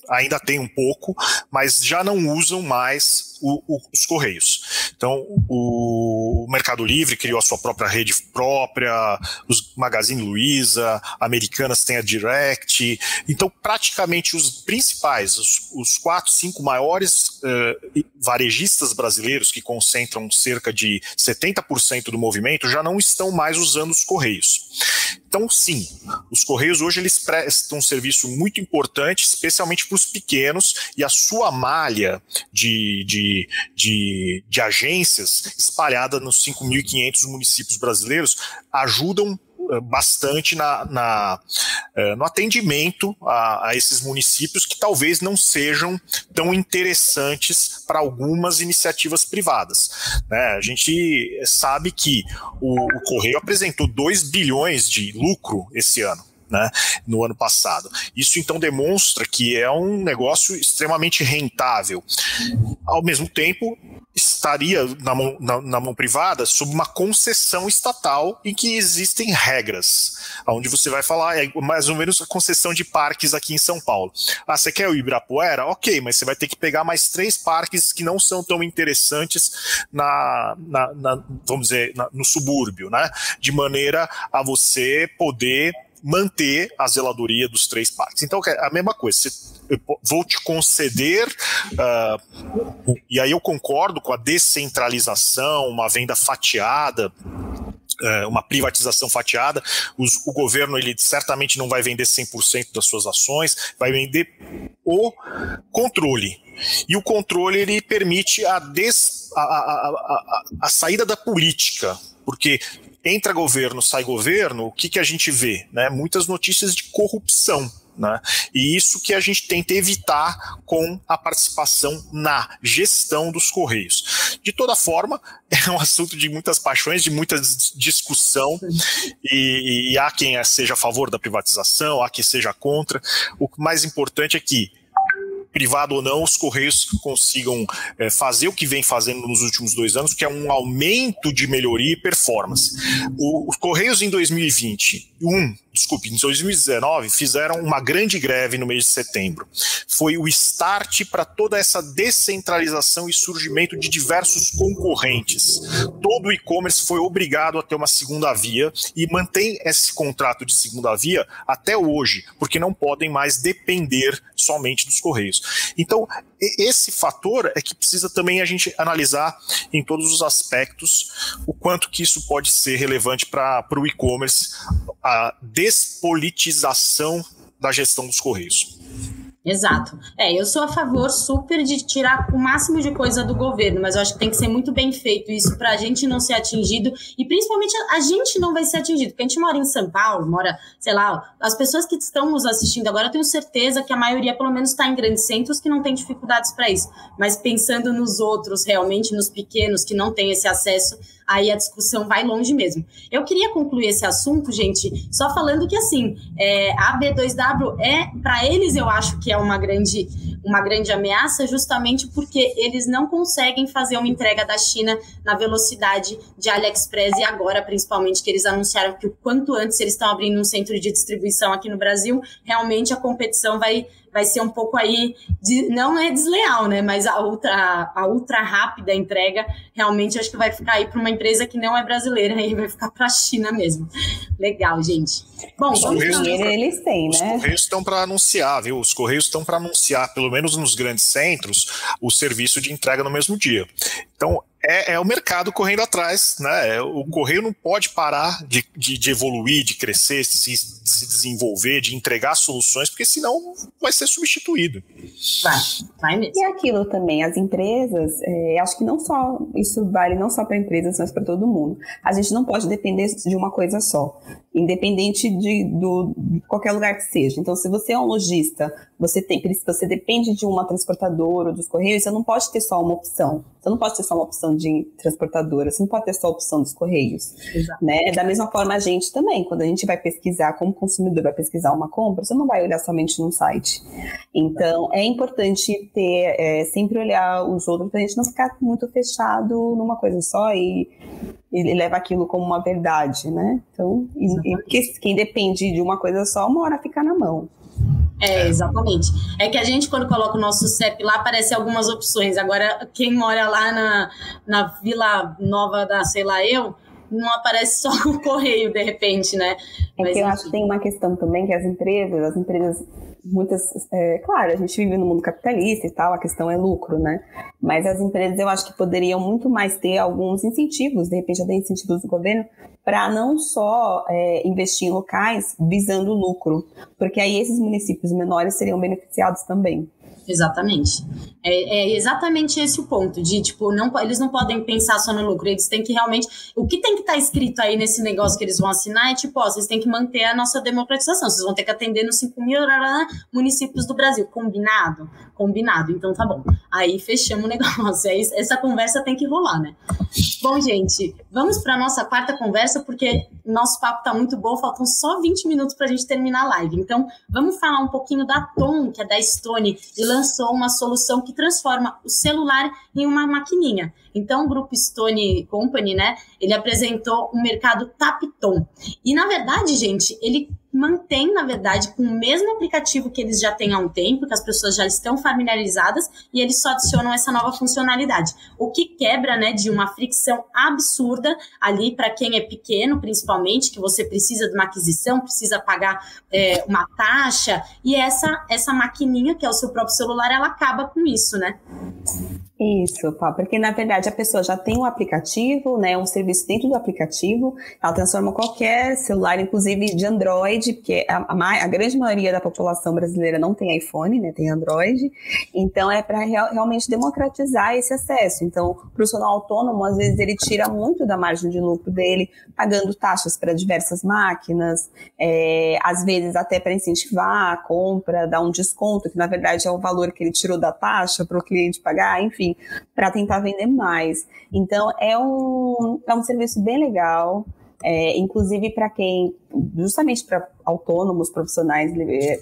Speaker 2: ainda tem um pouco, mas já não usam mais o, o, os Correios. Então, o Mercado Livre criou a sua própria rede própria, os Magazine Luiza, Americanas tem a Direct. Então, praticamente os principais, os, os quatro, cinco maiores uh, varejistas brasileiros que concentram cerca de 70% do movimento já não estão mais usando os Correios. Então, sim, os Correios hoje eles prestam um serviço muito importante, especialmente para os pequenos, e a sua malha de, de, de, de agências espalhada nos 5.500 municípios brasileiros ajudam bastante na, na uh, no atendimento a, a, esses municípios que talvez não sejam tão interessantes para algumas iniciativas privadas. Né? A gente sabe que o, o Correio apresentou 2 bilhões de lucro esse ano. Né, no ano passado. Isso então demonstra que é um negócio extremamente rentável. Ao mesmo tempo, estaria na mão, na, na mão, privada sob uma concessão estatal em que existem regras, onde você vai falar é mais ou menos a concessão de parques aqui em São Paulo. Ah, você quer o Ibirapuera? Ok, mas você vai ter que pegar mais três parques que não são tão interessantes na, na, na vamos dizer, no subúrbio, né? De maneira a você poder manter a zeladoria dos três parques. Então, a mesma coisa. eu vou te conceder, uh, e aí eu concordo com a descentralização, uma venda fatiada, uh, uma privatização fatiada. Os, o governo ele certamente não vai vender 100% das suas ações, vai vender o controle. E o controle ele permite a, des, a, a, a, a saída da política, porque entra governo, sai governo, o que, que a gente vê? Né? Muitas notícias de corrupção. Né? E isso que a gente tenta evitar com a participação na gestão dos Correios. De toda forma, (laughs) é um assunto de muitas paixões, de muita discussão, e, e há quem seja a favor da privatização, há quem seja contra. O mais importante é que privado ou não, os Correios consigam é, fazer o que vem fazendo nos últimos dois anos, que é um aumento de melhoria e performance. O, os Correios em 2021 desculpe, em 2019, fizeram uma grande greve no mês de setembro. Foi o start para toda essa descentralização e surgimento de diversos concorrentes. Todo o e-commerce foi obrigado a ter uma segunda via e mantém esse contrato de segunda via até hoje, porque não podem mais depender somente dos correios. Então, esse fator é que precisa também a gente analisar em todos os aspectos o quanto que isso pode ser relevante para o e-commerce, a despolitização da gestão dos Correios.
Speaker 1: Exato. É, eu sou a favor super de tirar o máximo de coisa do governo, mas eu acho que tem que ser muito bem feito isso para a gente não ser atingido e principalmente a gente não vai ser atingido, porque a gente mora em São Paulo, mora, sei lá, as pessoas que estão nos assistindo agora, eu tenho certeza que a maioria, pelo menos, está em grandes centros que não tem dificuldades para isso. Mas pensando nos outros, realmente, nos pequenos que não têm esse acesso, aí a discussão vai longe mesmo. Eu queria concluir esse assunto, gente, só falando que assim, é, a B2W é, para eles, eu acho que é uma grande, uma grande ameaça, justamente porque eles não conseguem fazer uma entrega da China na velocidade de AliExpress e agora, principalmente, que eles anunciaram que o quanto antes eles estão abrindo um centro de distribuição aqui no Brasil, realmente a competição vai vai ser um pouco aí, de, não é desleal, né? Mas a ultra, a ultra rápida entrega realmente acho que vai ficar aí para uma empresa que não é brasileira (laughs) e vai ficar para a China mesmo. Legal, gente.
Speaker 2: Bom, os Correios pra, eles têm, né? Os Correios estão para anunciar, viu? Os Correios estão para anunciar, pelo menos nos grandes centros, o serviço de entrega no mesmo dia. Então, é, é, o mercado correndo atrás, né? O correio não pode parar de, de, de evoluir, de crescer, se, se, desenvolver, de entregar soluções, porque senão vai ser substituído.
Speaker 3: Vai, vai mesmo. E aquilo também, as empresas, é, acho que não só, isso vale não só para empresas, mas para todo mundo. A gente não pode depender de uma coisa só, independente de, do, de qualquer lugar que seja. Então, se você é um lojista, você tem, você depende de uma transportadora ou dos correios, você não pode ter só uma opção. Você não pode ter só uma opção opção de transportadora, você não pode ter só a opção dos correios. Exato. Né? Da mesma forma, a gente também, quando a gente vai pesquisar, como consumidor, vai pesquisar uma compra, você não vai olhar somente num site. Então, é importante ter, é, sempre olhar os outros para a gente não ficar muito fechado numa coisa só e ele leva aquilo como uma verdade, né? Então, e, e quem depende de uma coisa só, uma hora fica na mão.
Speaker 1: É, exatamente. É que a gente, quando coloca o nosso CEP lá, aparece algumas opções. Agora, quem mora lá na, na Vila Nova da, sei lá, eu, não aparece só (laughs) o correio, de repente, né?
Speaker 3: É Mas, que eu enfim. acho que tem uma questão também que as empresas, as empresas muitas. É, claro, a gente vive no mundo capitalista e tal, a questão é lucro, né? Mas as empresas eu acho que poderiam muito mais ter alguns incentivos, de repente até incentivos do governo, para não só é, investir em locais visando lucro, porque aí esses municípios menores seriam beneficiados também.
Speaker 1: Exatamente. É, é, exatamente esse o ponto, de tipo, não, eles não podem pensar só no lucro, eles têm que realmente. O que tem que estar tá escrito aí nesse negócio que eles vão assinar é tipo, ó, vocês têm que manter a nossa democratização, vocês vão ter que atender nos 5 mil municípios do Brasil. Combinado? Combinado, então tá bom. Aí fechamos o (laughs) negócio. Aí, essa conversa tem que rolar, né? Bom, gente, vamos para nossa quarta conversa, porque nosso papo tá muito bom, faltam só 20 minutos para a gente terminar a live. Então, vamos falar um pouquinho da Tom, que é da Stone, e lançou uma solução que transforma o celular em uma maquininha. Então, o grupo Stone Company, né, ele apresentou um mercado Tapton. E, na verdade, gente, ele mantém, na verdade, com o mesmo aplicativo que eles já têm há um tempo, que as pessoas já estão familiarizadas, e eles só adicionam essa nova funcionalidade. O que quebra, né, de uma fricção absurda ali para quem é pequeno, principalmente, que você precisa de uma aquisição, precisa pagar é, uma taxa, e essa, essa maquininha, que é o seu próprio celular, ela acaba com isso, né?
Speaker 3: Isso, porque na verdade a pessoa já tem um aplicativo, né, um serviço dentro do aplicativo, ela transforma qualquer celular, inclusive de Android, porque a, a, a grande maioria da população brasileira não tem iPhone, né, tem Android, então é para real, realmente democratizar esse acesso. Então, o profissional autônomo, às vezes, ele tira muito da margem de lucro dele, pagando taxas para diversas máquinas, é, às vezes até para incentivar a compra, dar um desconto, que na verdade é o valor que ele tirou da taxa para o cliente pagar, enfim para tentar vender mais. Então, é um, é um serviço bem legal. É, inclusive para quem, justamente para autônomos, profissionais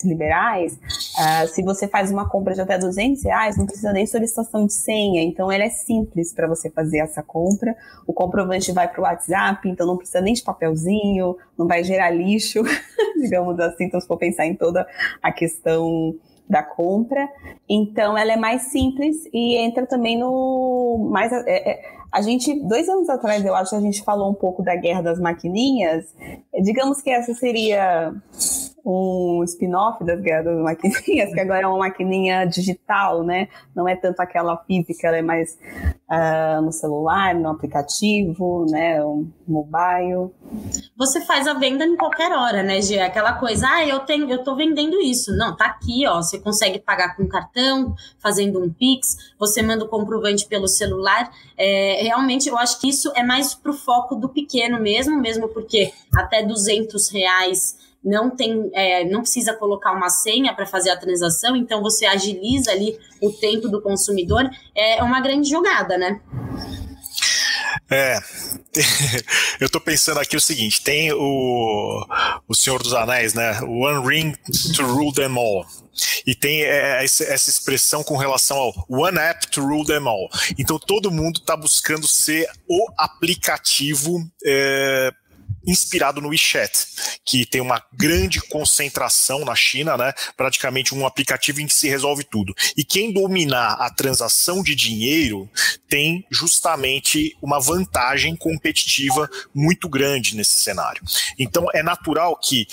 Speaker 3: liberais, uh, se você faz uma compra de até 200 reais, não precisa nem solicitação de senha, então ela é simples para você fazer essa compra. O comprovante vai para o WhatsApp, então não precisa nem de papelzinho, não vai gerar lixo, (laughs) digamos assim, então se for pensar em toda a questão da compra. Então, ela é mais simples e entra também no mais. É, é, a gente, dois anos atrás, eu acho, a gente falou um pouco da guerra das maquininhas. Digamos que essa seria um spin-off das guerras das maquininhas, que agora é uma maquininha digital, né? Não é tanto aquela física, ela é mais uh, no celular, no aplicativo, né? Um mobile.
Speaker 1: Você faz a venda em qualquer hora, né, Gê? Aquela coisa, ah, eu tenho, eu tô vendendo isso. Não, tá aqui, ó. Você consegue pagar com cartão, fazendo um Pix, você manda o comprovante pelo celular. É, realmente, eu acho que isso é mais pro foco do pequeno mesmo, mesmo porque até 200 reais não tem, é, não precisa colocar uma senha para fazer a transação, então você agiliza ali o tempo do consumidor, é uma grande jogada, né?
Speaker 2: É, (laughs) eu tô pensando aqui o seguinte: tem o, o Senhor dos Anéis, né? One Ring to Rule Them All. E tem é, essa expressão com relação ao One App to Rule Them All. Então todo mundo está buscando ser o aplicativo é, inspirado no WeChat, que tem uma grande concentração na China, né? Praticamente um aplicativo em que se resolve tudo. E quem dominar a transação de dinheiro tem justamente uma vantagem competitiva muito grande nesse cenário. Então é natural que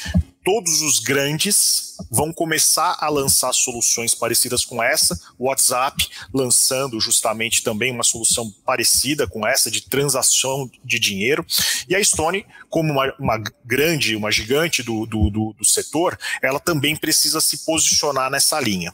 Speaker 2: todos os grandes vão começar a lançar soluções parecidas com essa. O WhatsApp lançando justamente também uma solução parecida com essa de transação de dinheiro. E a Stone, como uma, uma grande, uma gigante do, do, do, do setor, ela também precisa se posicionar nessa linha.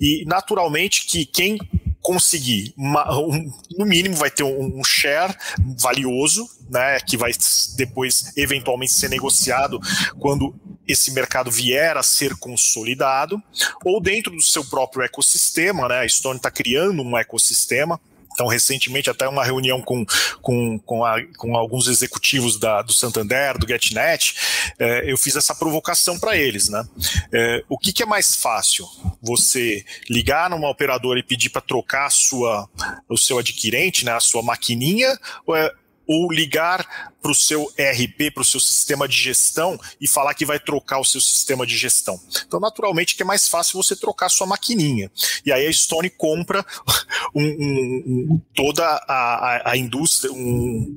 Speaker 2: E naturalmente que quem conseguir, uma, um, no mínimo, vai ter um, um, share valioso, né, que vai depois eventualmente ser negociado quando esse mercado vier a ser consolidado, ou dentro do seu próprio ecossistema, né, a Stone está criando um ecossistema Então, recentemente, até uma reunião com, com, com, a, com alguns executivos da, do Santander, do GetNet, é, eu fiz essa provocação para eles. Né? É, o que, que, é mais fácil? Você ligar numa operadora e pedir para trocar sua, o seu adquirente, né, a sua maquininha, ou é ou ligar para o seu ERP, para o seu sistema de gestão e falar que vai trocar o seu sistema de gestão. Então, naturalmente, que é mais fácil você trocar sua maquininha. E aí a Stone compra (laughs) um, um, um, toda a, a, a indústria,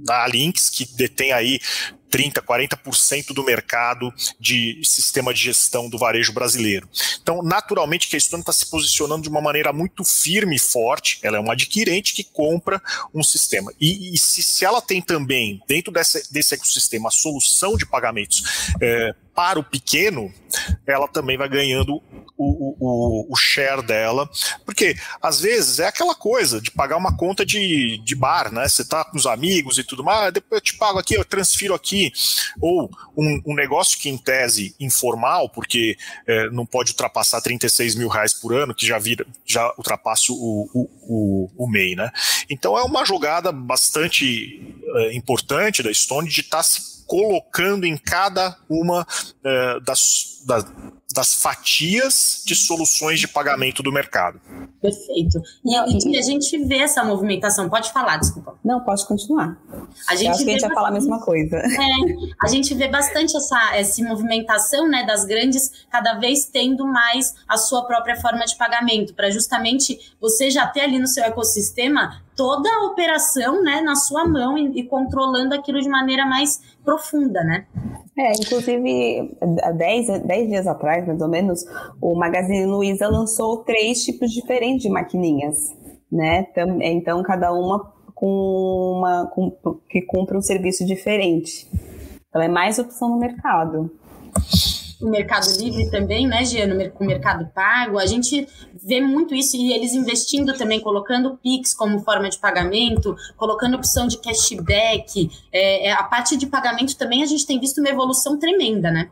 Speaker 2: a Lynx, que detém aí 30%, 40% do mercado de sistema de gestão do varejo brasileiro. Então, naturalmente, a Estônia está se posicionando de uma maneira muito firme e forte, ela é uma adquirente que compra um sistema. E, e se, se, ela tem também, dentro desse, desse ecossistema, a solução de pagamentos é, para o pequeno, ela também vai ganhando o, o, o, share dela, porque às vezes é aquela coisa de pagar uma conta de, de bar, né? Você tá com os amigos e tudo mais, depois eu te pago aqui, eu transfiro aqui, ou um, um negócio que em tese informal, porque é, não pode ultrapassar 36 mil reais por ano, que já vira, já ultrapassa o, o, o, o MEI, né? Então é uma jogada bastante é, importante da Stone de estar tá se colocando em cada uma é, das, das das fatias de soluções de pagamento do mercado.
Speaker 1: Perfeito. E, e, a gente vê essa movimentação. Pode falar, desculpa.
Speaker 3: Não, pode continuar. A gente Eu acho que a gente vai falar a mesma coisa. (laughs)
Speaker 1: É, a gente vê bastante essa, essa movimentação né, das grandes cada vez tendo mais a sua própria forma de pagamento, para justamente você já ter ali no seu ecossistema toda a operação né, na sua mão e, e controlando aquilo de maneira mais profunda, né?
Speaker 3: É, inclusive, há 10, 10 dias atrás, mais ou menos, o Magazine Luiza lançou três tipos diferentes de maquininhas, né? Então, cada uma com uma com, que cumpre um serviço diferente. Então, é mais opção no mercado
Speaker 1: o Mercado Livre também, né, Giano, com o Mercado Pago, a gente vê muito isso e eles investindo também, colocando o Pix como forma de pagamento, colocando opção de cashback, é, é, a parte de pagamento também a gente tem visto uma evolução tremenda, né?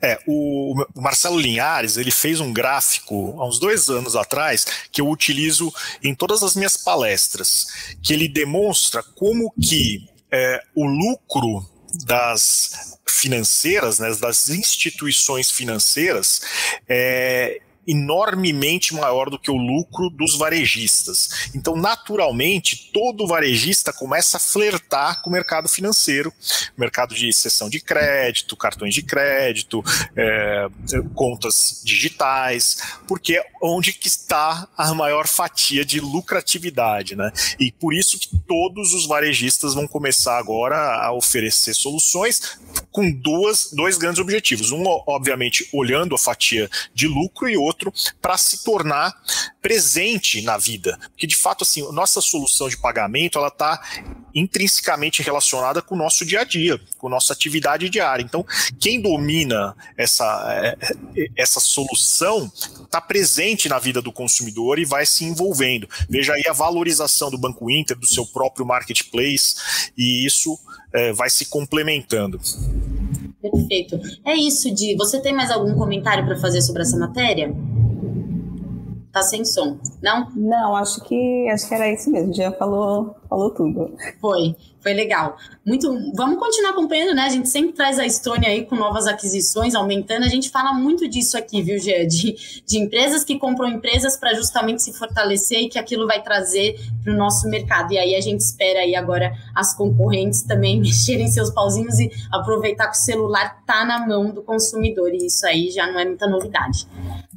Speaker 2: É, o, Marcelo Linhares, ele fez um gráfico há uns dois anos atrás que eu utilizo em todas as minhas palestras, que ele demonstra como que é, o lucro das financeiras, né, das instituições financeiras, é, enormemente maior do que o lucro dos varejistas. Então, naturalmente, todo varejista começa a flertar com o mercado financeiro, mercado de cessão de crédito, cartões de crédito, é, contas digitais, porque é onde que está a maior fatia de lucratividade, né? E por isso que todos os varejistas vão começar agora a oferecer soluções com duas, dois grandes objetivos. Um, obviamente, olhando a fatia de lucro e outro outro para se tornar presente na vida. Porque, de fato, assim, nossa solução de pagamento ela está intrinsecamente relacionada com o nosso dia a dia, com a nossa atividade diária. Então, quem domina essa, é, é, essa solução está presente na vida do consumidor e vai se envolvendo. Veja aí a valorização do Banco Inter, do seu próprio marketplace, e isso é, vai se complementando.
Speaker 1: Perfeito. É isso, Di. Você tem mais algum comentário para fazer sobre essa matéria? Tá sem som, não?
Speaker 3: Não, acho que acho que era isso mesmo. Já falou, falou tudo.
Speaker 1: Foi. Foi legal. Muito. Vamos continuar acompanhando, né? A gente sempre traz a Estônia aí com novas aquisições, aumentando. A gente fala muito disso aqui, viu, Gê? De, de empresas que compram empresas para justamente se fortalecer e que aquilo vai trazer para o nosso mercado. E aí a gente espera aí agora as concorrentes também (laughs) mexerem seus pauzinhos e aproveitar que o celular tá na mão do consumidor. E isso aí já não é muita novidade.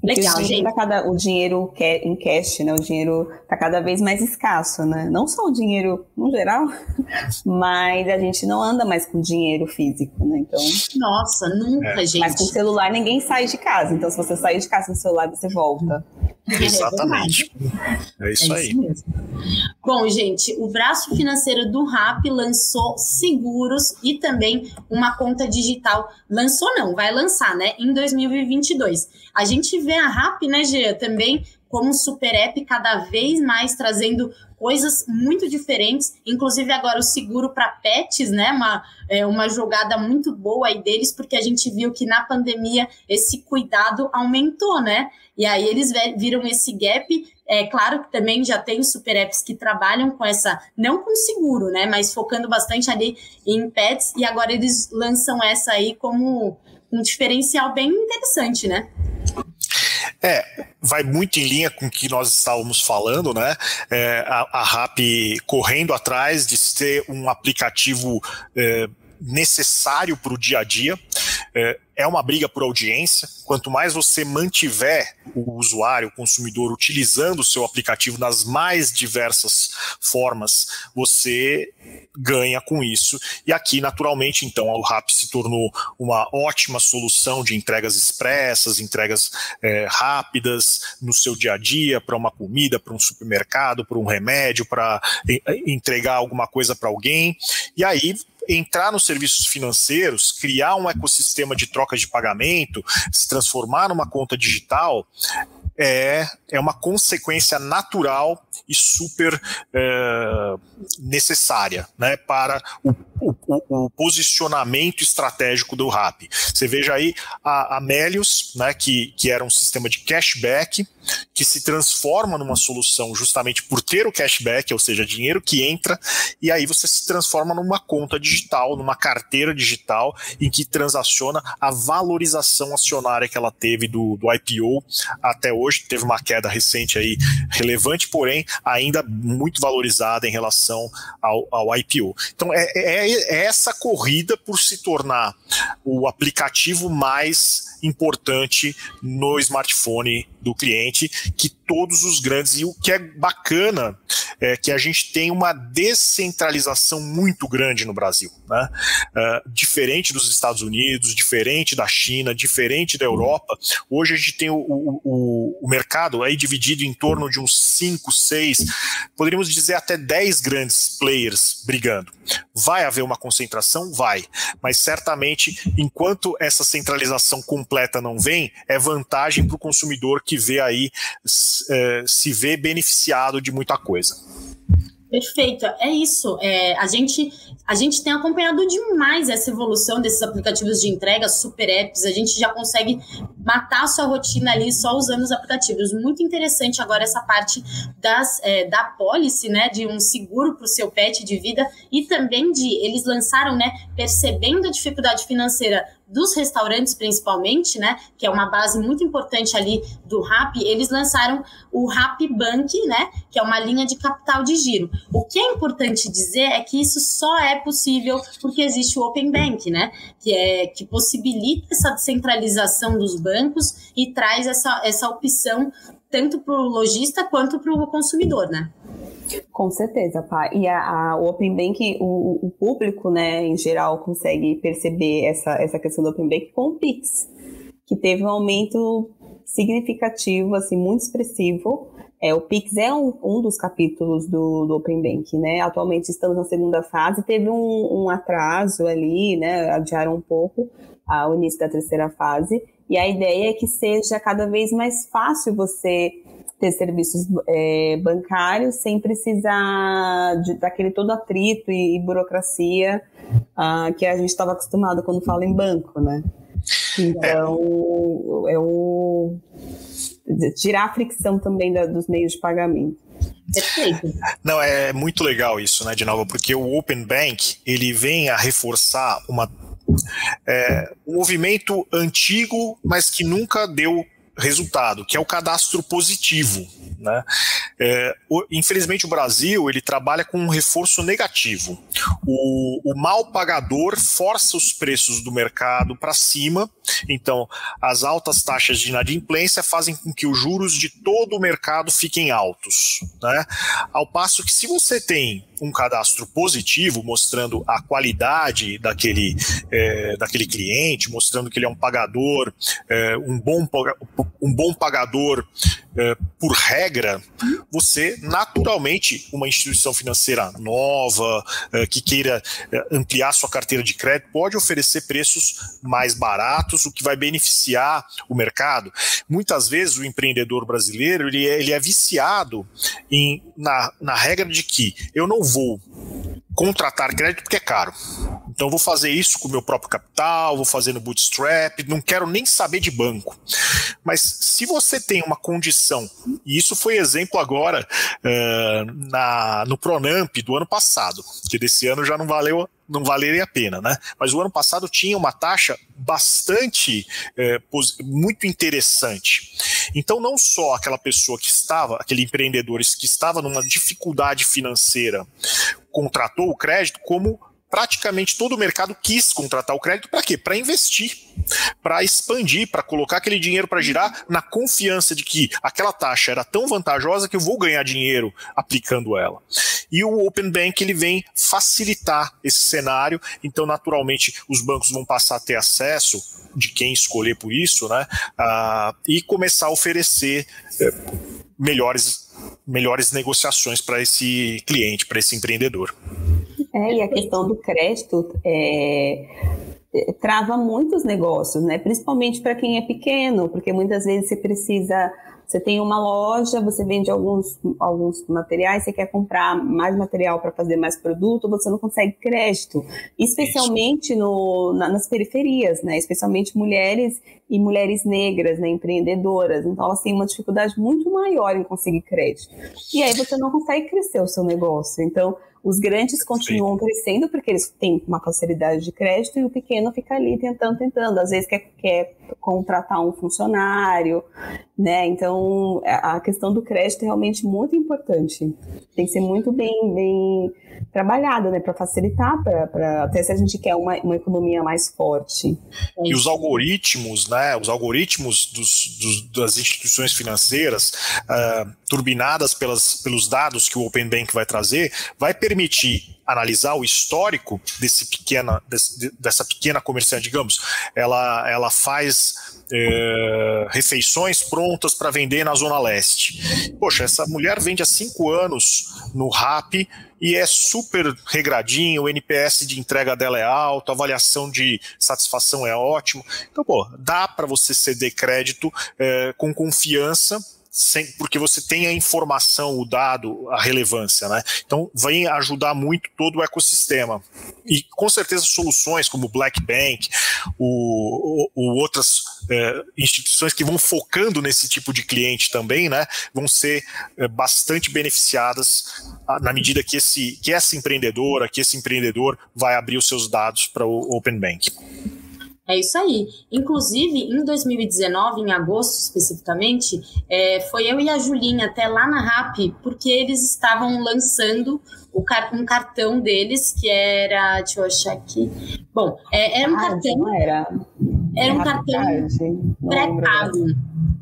Speaker 1: Legal, o gente.
Speaker 3: Tá cada, o dinheiro em cash, né? O dinheiro tá cada vez mais escasso, né? Não só o dinheiro no geral, (laughs) mas a gente não anda mais com dinheiro físico, né? Então.
Speaker 1: Nossa, nunca, é. gente.
Speaker 3: Mas com o celular ninguém sai de casa. Então, se você sair de casa com o celular, você volta.
Speaker 2: É Exatamente. É, é isso é aí. mesmo.
Speaker 1: Bom, gente, o braço financeiro do RAP lançou seguros e também uma conta digital. Lançou não, vai lançar, né? Em 2022. A gente vê a RAP, né, Gê, também como Super App cada vez mais trazendo coisas muito diferentes, inclusive agora o seguro para pets, né? Uma, é, uma jogada muito boa aí deles, porque a gente viu que na pandemia esse cuidado aumentou, né? E aí eles viram esse gap. É claro que também já tem super apps que trabalham com essa, não com seguro, né? Mas focando bastante ali em pets, e agora eles lançam essa aí como um diferencial bem interessante, né?
Speaker 2: É, vai muito em linha com o que nós estávamos falando, né? É, a, RAP correndo atrás de ser um aplicativo é, necessário para o dia a dia. É, é uma briga por audiência. Quanto mais você mantiver o usuário, o consumidor, utilizando o seu aplicativo nas mais diversas formas, você ganha com isso. E aqui, naturalmente, então, o RAP se tornou uma ótima solução de entregas expressas, entregas é, rápidas no seu dia a dia, para uma comida, para um supermercado, para um remédio, para entregar alguma coisa para alguém. E aí entrar nos serviços financeiros, criar um ecossistema de troca de pagamento, se transformar numa conta digital, é, é uma consequência natural e super é, necessária né, para o, o, o, posicionamento estratégico do RAP. Você veja aí a, Melius, né, que, que era um sistema de cashback, que se transforma numa solução justamente por ter o cashback, ou seja, dinheiro que entra, e aí você se transforma numa conta digital, numa carteira digital, em que transaciona a valorização acionária que ela teve do, do IPO até hoje. Teve uma queda recente aí relevante, porém ainda muito valorizada em relação ao, ao IPO. Então é, é, é essa corrida por se tornar o aplicativo mais importante no smartphone do cliente que todos os grandes. E o que é bacana é que a gente tem uma descentralização muito grande no Brasil. Né? Uh, diferente dos Estados Unidos, diferente da China, diferente da Europa, hoje a gente tem o, o, o mercado aí dividido em torno de uns 5, 6, poderíamos dizer até 10 grandes players brigando. Vai haver uma concentração? Vai. Mas certamente, enquanto essa centralização completa não vem, é vantagem para o consumidor que vê aí, é, se vê beneficiado de muita coisa.
Speaker 1: Perfeito, é isso. É, a, gente, a gente tem acompanhado demais essa evolução desses aplicativos de entrega, super apps. A gente já consegue matar a sua rotina ali só usando os aplicativos. Muito interessante agora essa parte das, é, da policy, né? De um seguro para o seu pet de vida e também de eles lançaram, né? Percebendo a dificuldade financeira dos restaurantes principalmente, né, que é uma base muito importante ali do RAP, eles lançaram o RAP Bank, né, que é uma linha de capital de giro. O que é importante dizer é que isso só é possível porque existe o Open Bank, né, que é que possibilita essa descentralização dos bancos e traz essa, essa opção tanto para o lojista quanto para o consumidor, né?
Speaker 3: Com certeza, pá. E a, a, o Open Bank, o, o, público, né, em geral, consegue perceber essa, essa questão do Open Bank com o Pix, que teve um aumento significativo, assim, muito expressivo. É, o Pix é um, um dos capítulos do, do Open Bank, né? Atualmente estamos na segunda fase, teve um, um atraso ali, né? Adiaram um pouco o início da terceira fase. E a ideia é que seja cada vez mais fácil você ter serviços é, bancários sem precisar de, daquele todo atrito e, e burocracia uh, que a gente estava acostumado quando fala em banco, né? Então, é, é o tirar a fricção também da, dos meios de pagamento.
Speaker 2: Perfeito. Não, é muito legal isso, né, de novo, porque o Open Bank, ele vem a reforçar uma é, um movimento antigo, mas que nunca deu resultado, que é o cadastro positivo. Né? É, o, infelizmente o Brasil ele trabalha com um reforço negativo. O, o mal pagador força os preços do mercado para cima, então as altas taxas de inadimplência fazem com que os juros de todo o mercado fiquem altos. Né? Ao passo que se você tem um cadastro positivo, mostrando a qualidade daquele, é, daquele cliente, mostrando que ele é um pagador, é, um, bom, um bom pagador é, por regra, você naturalmente, uma instituição financeira nova, é, que queira é, ampliar sua carteira de crédito, pode oferecer preços mais baratos, o que vai beneficiar o mercado. Muitas vezes o empreendedor brasileiro ele é, ele é viciado em, na, na regra de que eu não vou contratar crédito porque é caro. Então vou fazer isso com o meu próprio capital, vou fazer no bootstrap, não quero nem saber de banco. Mas se você tem uma condição, e isso foi exemplo agora uh, na, no Pronamp do ano passado, que desse ano já não valeu não valeria a pena, né? Mas o ano passado tinha uma taxa bastante é, muito interessante. Então, não só aquela pessoa que estava, aquele empreendedor que estava numa dificuldade financeira, contratou o crédito, como praticamente todo o mercado quis contratar o crédito para quê? Para investir, para expandir, para colocar aquele dinheiro para girar na confiança de que aquela taxa era tão vantajosa que eu vou ganhar dinheiro aplicando ela. E o Open Bank ele vem facilitar esse cenário, então naturalmente os bancos vão passar a ter acesso de quem escolher por isso, né? Uh, e começar a oferecer uh, melhores melhores negociações para esse cliente, para esse empreendedor.
Speaker 3: É, e a questão do crédito é, é, trava muitos negócios, né? Principalmente para quem é pequeno, porque muitas vezes você precisa você tem uma loja, você vende alguns, alguns materiais, você quer comprar mais material para fazer mais produto, você não consegue crédito. Especialmente no, na, nas periferias, né? Especialmente mulheres e mulheres negras, né? empreendedoras. Então elas têm uma dificuldade muito maior em conseguir crédito. E aí você não consegue crescer o seu negócio. Então, os grandes continuam Sim. crescendo porque eles têm uma facilidade de crédito e o pequeno fica ali tentando, tentando. Às vezes quer, quer contratar um funcionário, né? Então a questão do crédito é realmente muito importante. Tem que ser muito bem, bem trabalhada, né? Para facilitar, para até se a gente quer uma, uma economia mais forte.
Speaker 2: E os algoritmos, né? Os algoritmos dos, dos das instituições financeiras, uh, turbinadas pelas, pelos dados que o Open Bank vai trazer, vai permitir permitir analisar o histórico desse pequena, desse, dessa pequena comerciante, digamos, ela, ela faz é, refeições prontas para vender na Zona Leste. Poxa, essa mulher vende há cinco anos no RAP e é super regradinho, o NPS de entrega dela é alto, a avaliação de satisfação é ótimo. Então, pô, dá para você ceder crédito é, com confiança sem, porque você tem a informação, o dado, a relevância, né? Então vem ajudar muito todo o ecossistema. E com certeza soluções como o Black Bank, o, o, outras é, instituições que vão focando nesse tipo de cliente também, né? Vão ser é, bastante beneficiadas na medida que esse que essa empreendedora, que esse empreendedor vai abrir os seus dados para o Open Bank.
Speaker 1: É isso aí. Inclusive, em 2019, em agosto especificamente, é, foi eu e a Julinha até lá na RAP, porque eles estavam lançando car um cartão deles, que era. Deixa eu achar aqui. Bom, é, era um ah, cartão.
Speaker 3: Era.
Speaker 1: Era um cartão pré-pago.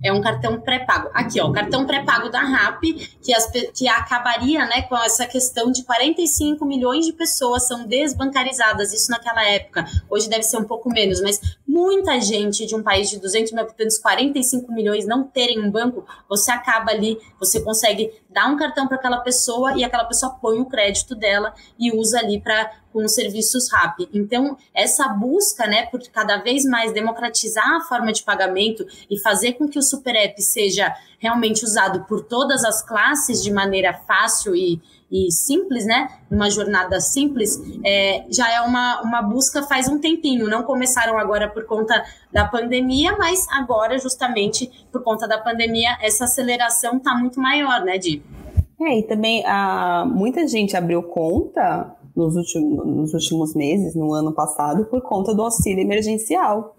Speaker 1: É um cartão pré-pago. Aqui, ó, o cartão pré-pago da RAP, que, as, que acabaria né, com essa questão de 45 milhões de pessoas são desbancarizadas, isso naquela época. Hoje deve ser um pouco menos, mas muita gente de um país de 200 mil habitantes, 45 milhões, não terem um banco, você acaba ali, você consegue dar um cartão para aquela pessoa e aquela pessoa põe o crédito dela e usa ali para com os serviços RAP. Então, essa busca, né, por cada vez mais democratizar a forma de pagamento e fazer com que o Super App seja realmente usado por todas as classes de maneira fácil e, e simples, né, uma jornada simples, é, já é uma, uma busca faz um tempinho. Não começaram agora por conta da pandemia, mas agora, justamente por conta da pandemia, essa aceleração está muito maior, né, Di?
Speaker 3: É, e também a, muita gente abriu conta nos últimos, nos últimos meses, no ano passado, por conta do auxílio emergencial.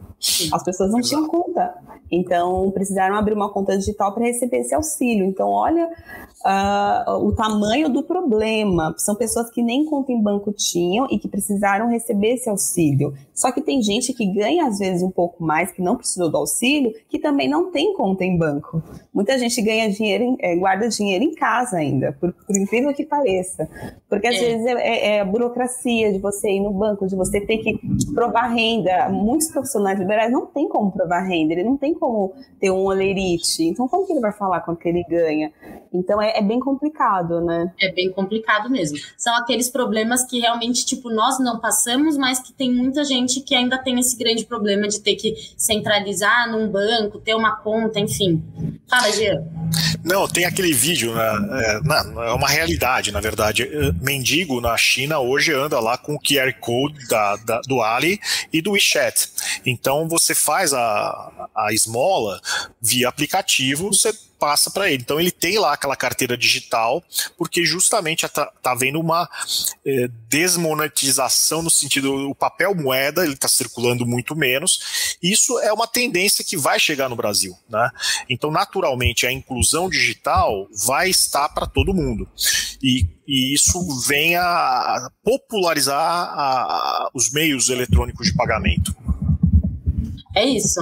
Speaker 3: As pessoas não tinham conta. Então, precisaram abrir uma conta digital para receber esse auxílio. Então, olha uh, o tamanho do problema. São pessoas que nem conta em banco tinham e que precisaram receber esse auxílio. Só que tem gente que ganha, às vezes, um pouco mais, que não precisou do auxílio, que também não tem conta em banco. Muita gente ganha dinheiro, em, é, guarda dinheiro em casa ainda, por, por incrível que pareça. Porque, às é. vezes, é, é, é a burocracia de você ir no banco, de você ter que provar renda. Muitos profissionais reais não tem como provar renda, ele não tem como ter um olerite. Então, como que ele vai falar quanto que ele ganha? Então, é, é bem complicado, né?
Speaker 1: É bem complicado mesmo. São aqueles problemas que realmente, tipo, nós não passamos, mas que tem muita gente que ainda tem esse grande problema de ter que centralizar num banco, ter uma conta, enfim. Fala, Jean.
Speaker 2: Não, tem aquele vídeo, né, é, não, é uma realidade, na verdade. É, mendigo na China hoje anda lá com o QR Code da, da, do Ali e do WeChat. Então você faz a, a esmola via aplicativo, você passa para ele. Então ele tem lá aquela carteira digital, porque justamente está tá vendo uma é, desmonetização no sentido o papel moeda ele está circulando muito menos. Isso é uma tendência que vai chegar no Brasil, né? Então naturalmente a inclusão digital vai estar para todo mundo e, e, isso vem a popularizar a, a, os meios eletrônicos de pagamento.
Speaker 1: É isso.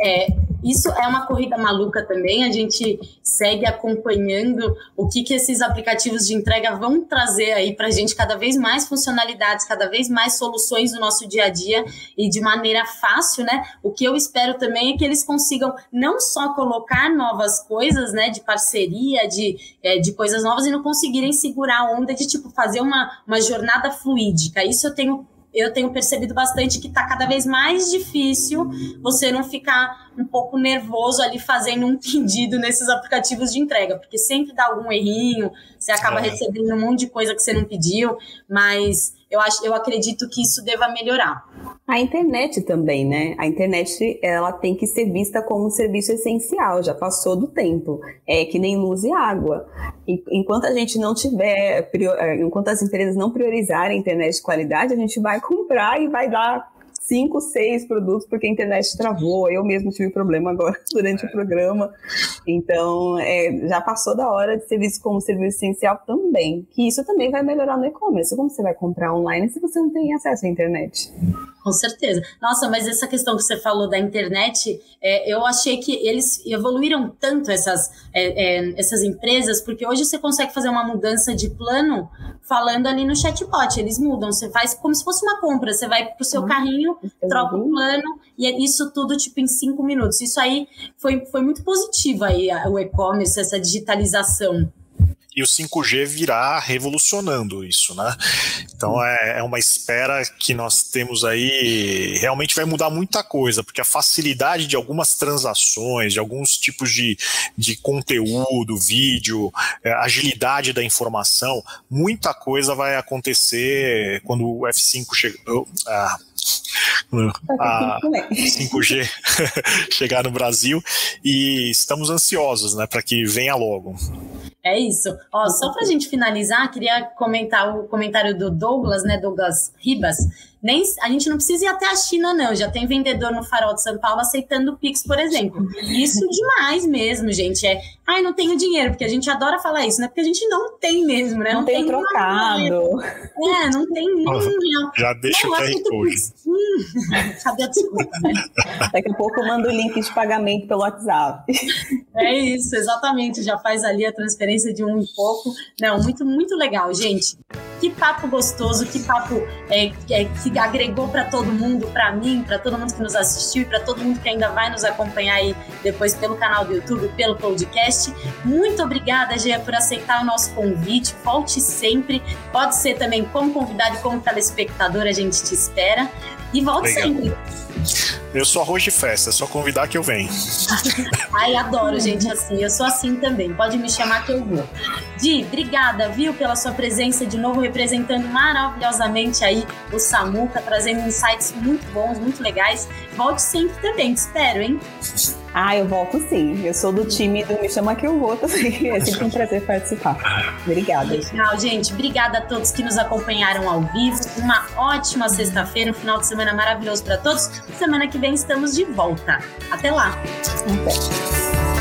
Speaker 1: É, isso é uma corrida maluca também. A gente segue acompanhando o que, que esses aplicativos de entrega vão trazer aí para a gente cada vez mais funcionalidades, cada vez mais soluções no nosso dia a dia e de maneira fácil, né? O que eu espero também é que eles consigam não só colocar novas coisas, né, de parceria, de, é, de coisas novas e não conseguirem segurar a onda de tipo fazer uma, uma jornada fluídica. Isso eu tenho eu tenho percebido bastante que está cada vez mais difícil você não ficar um pouco nervoso ali fazendo um (laughs) pedido nesses aplicativos de entrega, porque sempre dá algum errinho, você acaba é. recebendo um monte de coisa que você não pediu, mas eu, acho, eu acredito que isso deva melhorar.
Speaker 3: A internet também, né? A internet ela tem que ser vista como um serviço essencial, já passou do tempo. É que nem luz e água. Enquanto a gente não tiver, é, enquanto as empresas não priorizarem a internet de qualidade, a gente vai comprar e vai dar cinco, seis produtos porque a internet travou. Eu mesmo tive problema agora (laughs) durante o programa. Então, é, já passou da hora de ser visto como serviço essencial também. Que isso também vai melhorar no e-commerce. Como você vai comprar online se você não tem acesso à internet?
Speaker 1: Com certeza. Nossa, mas essa questão que você falou da internet, é, eu achei que eles evoluíram tanto essas, é, é, essas empresas, porque hoje você consegue fazer uma mudança de plano falando ali no chatbot. Eles mudam, você faz como se fosse uma compra. Você vai para o seu uhum. carrinho, troca o plano, e é isso tudo tipo em cinco minutos. Isso aí foi, foi muito positivo aí, o e-commerce, essa digitalização
Speaker 2: e o 5G virá revolucionando isso, né? Então é, é, uma espera que nós temos aí, realmente vai mudar muita coisa, porque a facilidade de algumas transações, de alguns tipos de, de conteúdo, vídeo, é, agilidade da informação, muita coisa vai acontecer quando o F5 chega. Ah, a 5G (laughs) (laughs) chegar no Brasil e estamos ansiosos né, para que venha logo.
Speaker 1: É isso. Ó, só para a gente finalizar, queria comentar o comentário do Douglas, né, Douglas Ribas, nem, a gente não precisa ir até a China, não. Já tem vendedor no Farol de São Paulo aceitando Pix, por exemplo. Isso demais mesmo, gente. É, ai, não tenho dinheiro, porque a gente adora falar isso, né? Porque a gente não tem mesmo, né?
Speaker 3: Não, não tem, tem trocado.
Speaker 1: É, não tem nem.
Speaker 2: Já deixa não, o QR Code.
Speaker 1: Hum, (laughs) cadê a desculpa, né?
Speaker 3: Daqui a pouco eu mando o link de pagamento pelo WhatsApp.
Speaker 1: É isso, exatamente. Já faz ali a transferência de um e pouco. Não, muito, muito legal, gente. Que papo gostoso, que papo é, é que agregou para todo mundo, para mim, para todo mundo que nos assistiu e para todo mundo que ainda vai nos acompanhar aí depois pelo canal do YouTube, pelo podcast. Muito obrigada, Gia, por aceitar o nosso convite. Volte sempre. Pode ser também como convidado e como telespectador, a gente te espera. E volte Obrigado. sempre.
Speaker 2: Eu sou arroz de festa, é só convidar que eu venho. (laughs)
Speaker 1: Ai, adoro, gente, assim. Eu sou assim também. Pode me chamar que eu vou. Di, obrigada, viu, pela sua presença de novo, representando maravilhosamente aí o Samuca, trazendo insights muito bons, muito legais. Volte sempre também, te espero, hein?
Speaker 3: Ah, eu volto sim. Eu sou do time do Me Chama Que Eu Vou também. (laughs) É sempre um prazer participar. Obrigada.
Speaker 1: Legal, gente. Obrigada a todos que nos acompanharam ao vivo. Uma ótima sexta-feira, um final de semana maravilhoso para todos. Semana que estamos de volta. Até lá.
Speaker 3: Até.